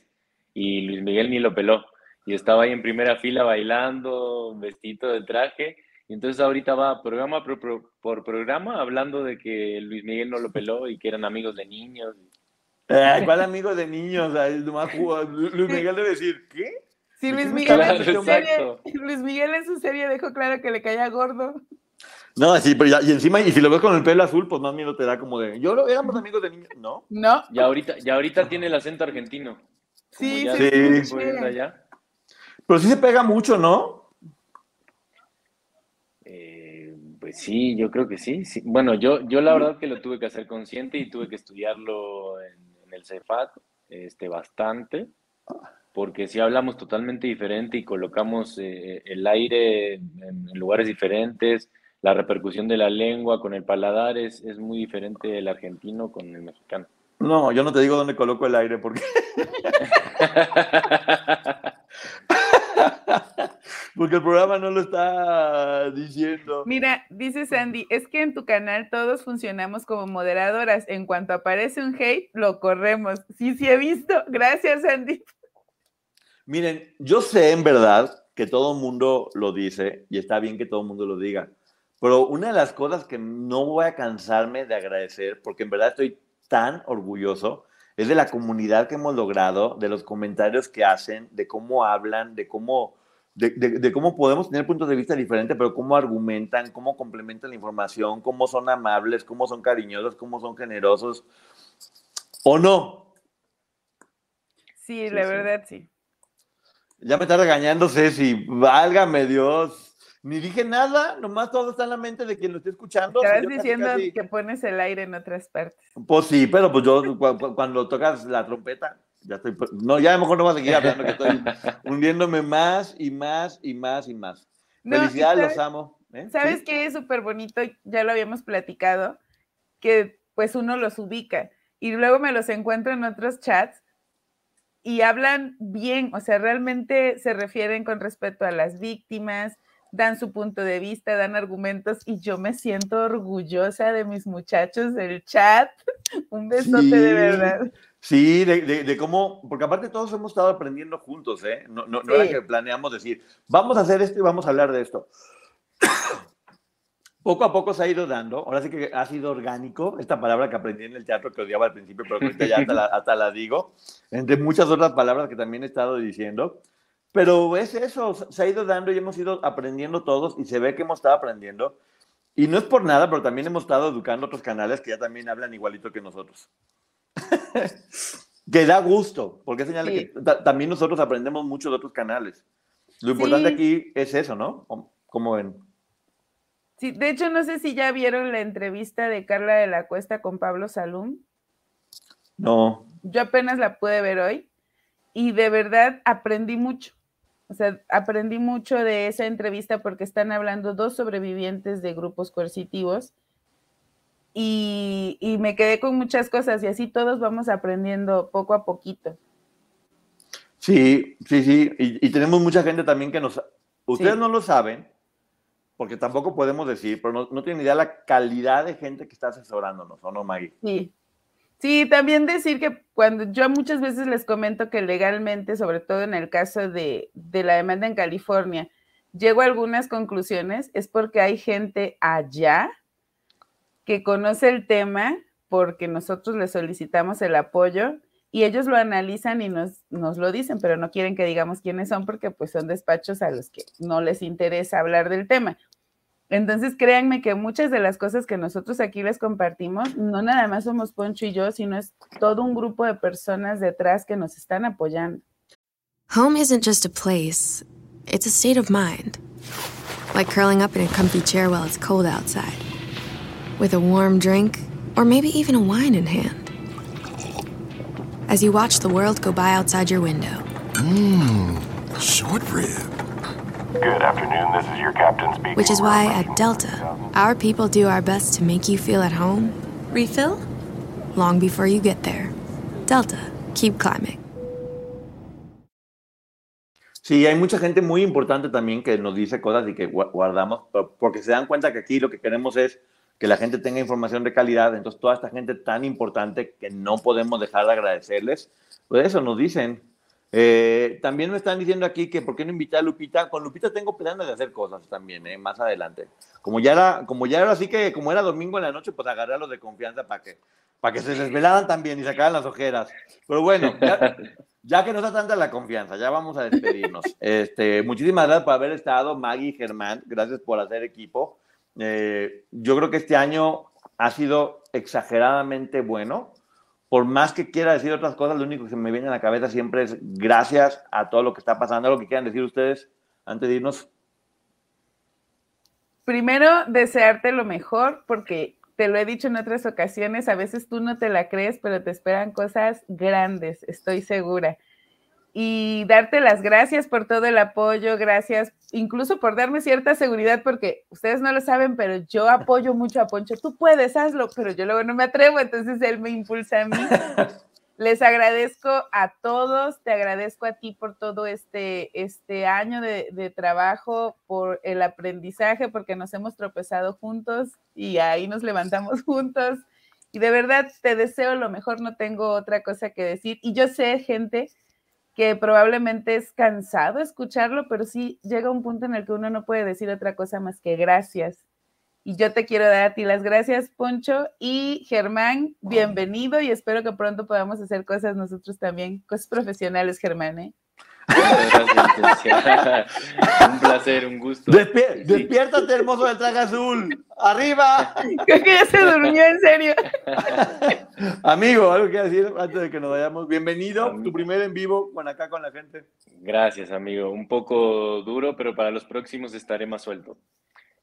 y Luis Miguel ni lo peló. Y estaba ahí en primera fila bailando, vestido de traje. Y entonces ahorita va programa por, por- por programa hablando de que Luis Miguel no lo peló y que eran amigos de niños. Ay, ¿Cuál amigo de niños? Ay, nomás jugó- Luis Miguel debe decir, ¿qué? Sí, ¿De Luis Miguel, en su serie. Luis Miguel en su serie dejó claro que le caía gordo. No, sí, pero ya, y encima, y si lo ves con el pelo azul, pues más miedo te da como de, yo lo éramos amigos de niños, ¿no? ¿No? Y ahorita, y ahorita tiene el acento argentino. Sí, ya sí, sí, allá. Pero sí se pega mucho, ¿no? Eh, pues sí, yo creo que sí, sí. Bueno, yo, yo la verdad que lo tuve que hacer consciente y tuve que estudiarlo en, en el CEFAT este, bastante, porque si hablamos totalmente diferente y colocamos eh, el aire en, en lugares diferentes, la repercusión de la lengua con el paladar es, es muy diferente el argentino con el mexicano. No, yo no te digo dónde coloco el aire porque... [LAUGHS] [LAUGHS] porque el programa no lo está diciendo. Mira, dice Sandy, es que en tu canal todos funcionamos como moderadoras. En cuanto aparece un hate, lo corremos. Sí, sí he visto. Gracias, Sandy. Miren, yo sé en verdad que todo el mundo lo dice y está bien que todo el mundo lo diga, pero una de las cosas que no voy a cansarme de agradecer, porque en verdad estoy tan orgulloso, es de la comunidad que hemos logrado, de los comentarios que hacen, de cómo hablan, de cómo, de, de- de cómo podemos tener puntos de vista diferentes, pero cómo argumentan, cómo complementan la información, cómo son amables, cómo son cariñosos, cómo son generosos. ¿O no? Sí, la sí. verdad, sí. Ya me está regañando Ceci, válgame Dios. Ni dije nada, nomás todo está en la mente de quien lo esté escuchando. Estabas Yo casi, diciendo casi- que pones el aire en otras partes. Pues sí, pero pues yo cu- cu- cuando tocas la trompeta, ya estoy... No, ya a lo mejor no voy a seguir hablando, que estoy [LAUGHS] hundiéndome más y más y más y más. No, Felicidades, sabes- los amo. ¿eh? ¿Sabes ¿Sí? qué es súper bonito? Ya lo habíamos platicado, que pues uno los ubica y luego me los encuentro en otros chats y hablan bien, o sea, realmente se refieren con respeto a las víctimas, dan su punto de vista, dan argumentos y yo me siento orgullosa de mis muchachos del chat. [LAUGHS] Un besote de Sí. verdad. Sí, de, de- de cómo, porque aparte todos hemos estado aprendiendo juntos, ¿eh? No, no, no Sí. era que planeamos decir, vamos a hacer esto y vamos a hablar de esto. [COUGHS] Poco a poco se ha ido dando, ahora sí que ha sido orgánico, esta palabra que aprendí en el teatro que odiaba al principio, pero ahorita ya hasta la, hasta la digo, entre muchas otras palabras que también he estado diciendo. Pero es eso, se ha ido dando y hemos ido aprendiendo todos y se ve que hemos estado aprendiendo. Y no es por nada, pero también hemos estado educando otros canales que ya también hablan igualito que nosotros. [LAUGHS] que da gusto, porque es señal que también nosotros aprendemos mucho de otros canales. Lo importante aquí es eso, ¿no? ¿Cómo ven? Sí, de hecho, no sé si ya vieron la entrevista de Carla de la Cuesta con Pablo Salum. No. Yo apenas la pude ver hoy y de verdad aprendí mucho. O sea, aprendí mucho de esa entrevista porque están hablando dos sobrevivientes de grupos coercitivos y, me quedé con muchas cosas y así todos vamos aprendiendo poco a poquito. Sí, sí, sí. Y, tenemos mucha gente también que nos... Ustedes no lo saben, porque tampoco podemos decir, pero no, no tienen idea la calidad de gente que está asesorándonos, ¿o no, Maggie? Sí. Sí, también decir que cuando yo muchas veces les comento que legalmente, sobre todo en el caso de, de la demanda en California, llego a algunas conclusiones, es porque hay gente allá que conoce el tema porque nosotros le solicitamos el apoyo y ellos lo analizan y nos, nos lo dicen, pero no quieren que digamos quiénes son porque pues son despachos a los que no les interesa hablar del tema. Entonces, créanme que muchas de las cosas que nosotros aquí les compartimos, no nada más somos Poncho y yo, sino es todo un grupo de personas detrás que nos están apoyando. Home isn't just a place, it's a state of mind. Like curling up in a comfy chair while it's cold outside. with a warm drink, or maybe even a wine in hand. As you watch the world go by outside your window. Mmm, short rib. Good afternoon, this is your captain speaking. Which is why at Delta, our people do our best to make you feel at home. Refill? Long before you get there. Delta, keep climbing. Sí, hay mucha gente muy importante también que nos dice cosas y que guardamos, porque se dan cuenta que aquí lo que queremos es que la gente tenga información de calidad. Entonces, toda esta gente tan importante que no podemos dejar de agradecerles, pues eso nos dicen. Eh, también me están diciendo aquí que por qué no invitar a Lupita. Con Lupita tengo planes de hacer cosas también, eh, más adelante. Como ya era, como ya era así que, como era domingo en la noche, pues agarré a los de confianza para que, para que se desvelaran también y sacaran las ojeras. Pero bueno, [LAUGHS] ya, que no está tanta la confianza, ya vamos a despedirnos. Este, muchísimas gracias por haber estado, Maggie y Germán. Gracias por hacer equipo. Eh, yo creo que este año ha sido exageradamente bueno. Por más que quiera decir otras cosas, lo único que se me viene a la cabeza siempre es gracias a todo lo que está pasando. Lo que quieran decir ustedes antes de irnos. Primero, desearte lo mejor, porque te lo he dicho en otras ocasiones, a veces tú no te la crees, pero te esperan cosas grandes, estoy segura y darte las gracias por todo el apoyo, gracias incluso por darme cierta seguridad, porque ustedes no lo saben, pero yo apoyo mucho a Poncho. Tú puedes, hazlo, pero yo luego no me atrevo, entonces él me impulsa a mí. [LAUGHS] Les agradezco a todos, te agradezco a ti por todo este, este año de, de trabajo, por el aprendizaje, porque nos hemos tropezado juntos y ahí nos levantamos juntos. Y de verdad te deseo lo mejor, no tengo otra cosa que decir. Y yo sé, gente, que probablemente es cansado escucharlo, pero sí llega un punto en el que uno no puede decir otra cosa más que gracias. Y yo te quiero dar a ti las gracias, Poncho. Y Germán, bienvenido y espero que pronto podamos hacer cosas nosotros también, cosas profesionales, Germán. ¿eh? [LAUGHS] un placer, un gusto. Despiértate, hermoso del traje azul. ¡Arriba! Creo que ya se durmió, en serio. [LAUGHS] Amigo, algo que decir antes de que nos vayamos. Bienvenido, tu primer en vivo con acá con la gente. Gracias, amigo. Un poco duro, pero para los próximos estaré más suelto.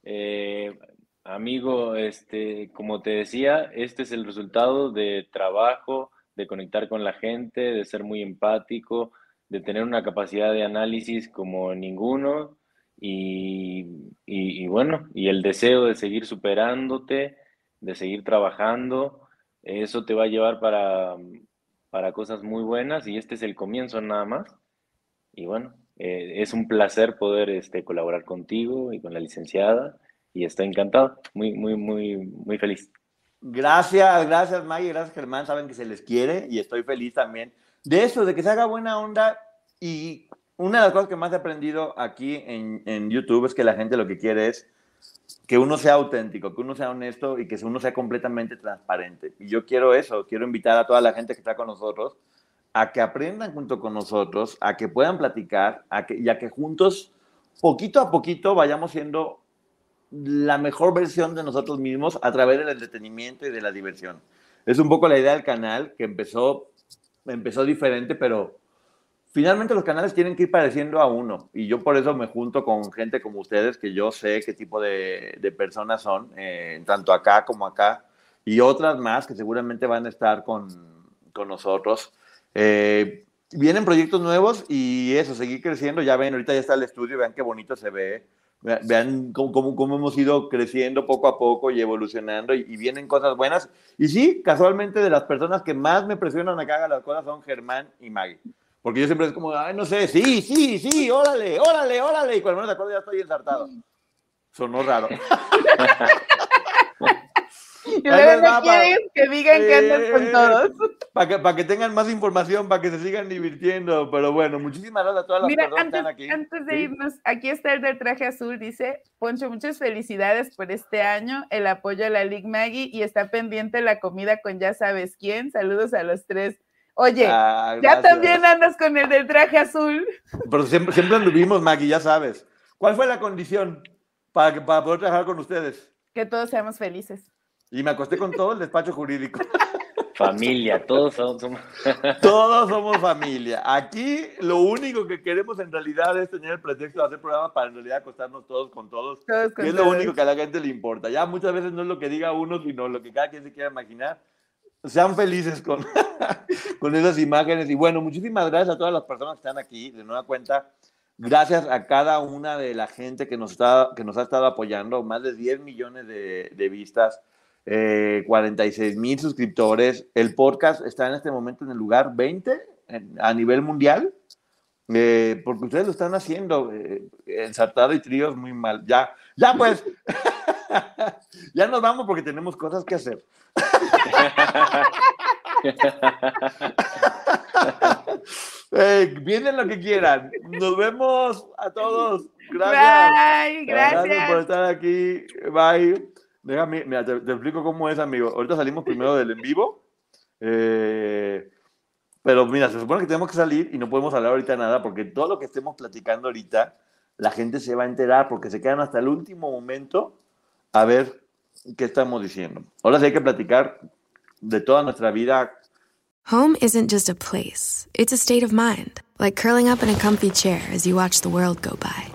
Eh, amigo, este, como te decía, este es el resultado de trabajo, de conectar con la gente, de ser muy empático de tener una capacidad de análisis como ninguno y, bueno, y el deseo de seguir superándote, de seguir trabajando, eso te va a llevar para, para cosas muy buenas y este es el comienzo nada más. Y bueno, eh, es un placer poder este, colaborar contigo y con la licenciada y estoy encantado, muy, muy, muy, muy feliz. Gracias, gracias Maggie, gracias Germán, saben que se les quiere y estoy feliz también de eso, de que se haga buena onda. Y una de las cosas que más he aprendido aquí en, en YouTube es que la gente lo que quiere es que uno sea auténtico, que uno sea honesto y que uno sea completamente transparente. Y yo quiero eso, quiero invitar a toda la gente que está con nosotros a que aprendan junto con nosotros, a que puedan platicar, a que, y a que juntos, poquito a poquito, vayamos siendo la mejor versión de nosotros mismos a través del entretenimiento y de la diversión. Es un poco la idea del canal que empezó, empezó diferente, pero finalmente los canales tienen que ir pareciendo a uno. Y yo por eso me junto con gente como ustedes, que yo sé qué tipo de, personas son, eh, tanto acá como acá, y otras más que seguramente van a estar con, con nosotros. Eh, vienen proyectos nuevos y eso, seguir creciendo. Ya ven, ahorita ya está el estudio, vean qué bonito se ve. Vean cómo, cómo, hemos ido creciendo poco a poco y evolucionando y, y, vienen cosas buenas. Y sí, casualmente de las personas que más me presionan a que haga las cosas son Germán y Maggie. Porque yo siempre es como, ay, no sé, sí, sí, sí, órale, órale, órale. Y cuando menos de acuerdo ya estoy ensartado. Sonó raro. [LAUGHS] Y luego no quieres que digan que andas con todos. Para que, para que tengan más información, para que se sigan divirtiendo. Pero bueno, muchísimas gracias a todas las Mira, personas antes, que están aquí. antes de ¿Sí? irnos, aquí está el del traje azul, dice, Poncho, muchas felicidades por este año, el apoyo a la League Maggie y está pendiente la comida con ya sabes quién. Saludos a los tres. Oye, Ah, ya también andas con el del traje azul. Pero siempre, siempre anduvimos, Maggie, ya sabes. ¿Cuál fue la condición para, que, para poder trabajar con ustedes? Que todos seamos felices. Y me acosté con todo el despacho jurídico. [LAUGHS] Familia, todos somos. Todos somos familia. Aquí lo único que queremos en realidad es tener el pretexto de hacer programas para en realidad acostarnos todos con todos. Todos con que es lo único que a la gente le importa. Ya muchas veces no es lo que diga uno, sino lo que cada quien se quiera imaginar. Sean felices con, [LAUGHS] con esas imágenes. Y bueno, muchísimas gracias a todas las personas que están aquí. De nueva cuenta, gracias a cada una de la gente que nos, está, que nos ha estado apoyando. Más de 10 millones de, de vistas, eh, 46 mil suscriptores. El podcast está en este momento en el lugar 20 en- a nivel mundial. eh, porque ustedes lo están haciendo, eh, ensartado y tríos muy mal. Ya, ya pues, [LAUGHS] ya nos vamos porque tenemos cosas que hacer. [LAUGHS] Eh, vienen lo que quieran. Nos vemos a todos. Gracias. Bye, gracias. por estar aquí. Bye. Déjame, mira, te, te explico cómo es, amigo. Ahorita salimos primero del en vivo. Eh, pero mira, se supone que tenemos que salir y no podemos hablar ahorita nada porque todo lo que estemos platicando ahorita, la gente se va a enterar porque se quedan hasta el último momento a ver qué estamos diciendo. Ahora sí hay que platicar de toda nuestra vida. Home isn't just a place, it's a state of mind, like curling up in a comfy chair as you watch the world go by.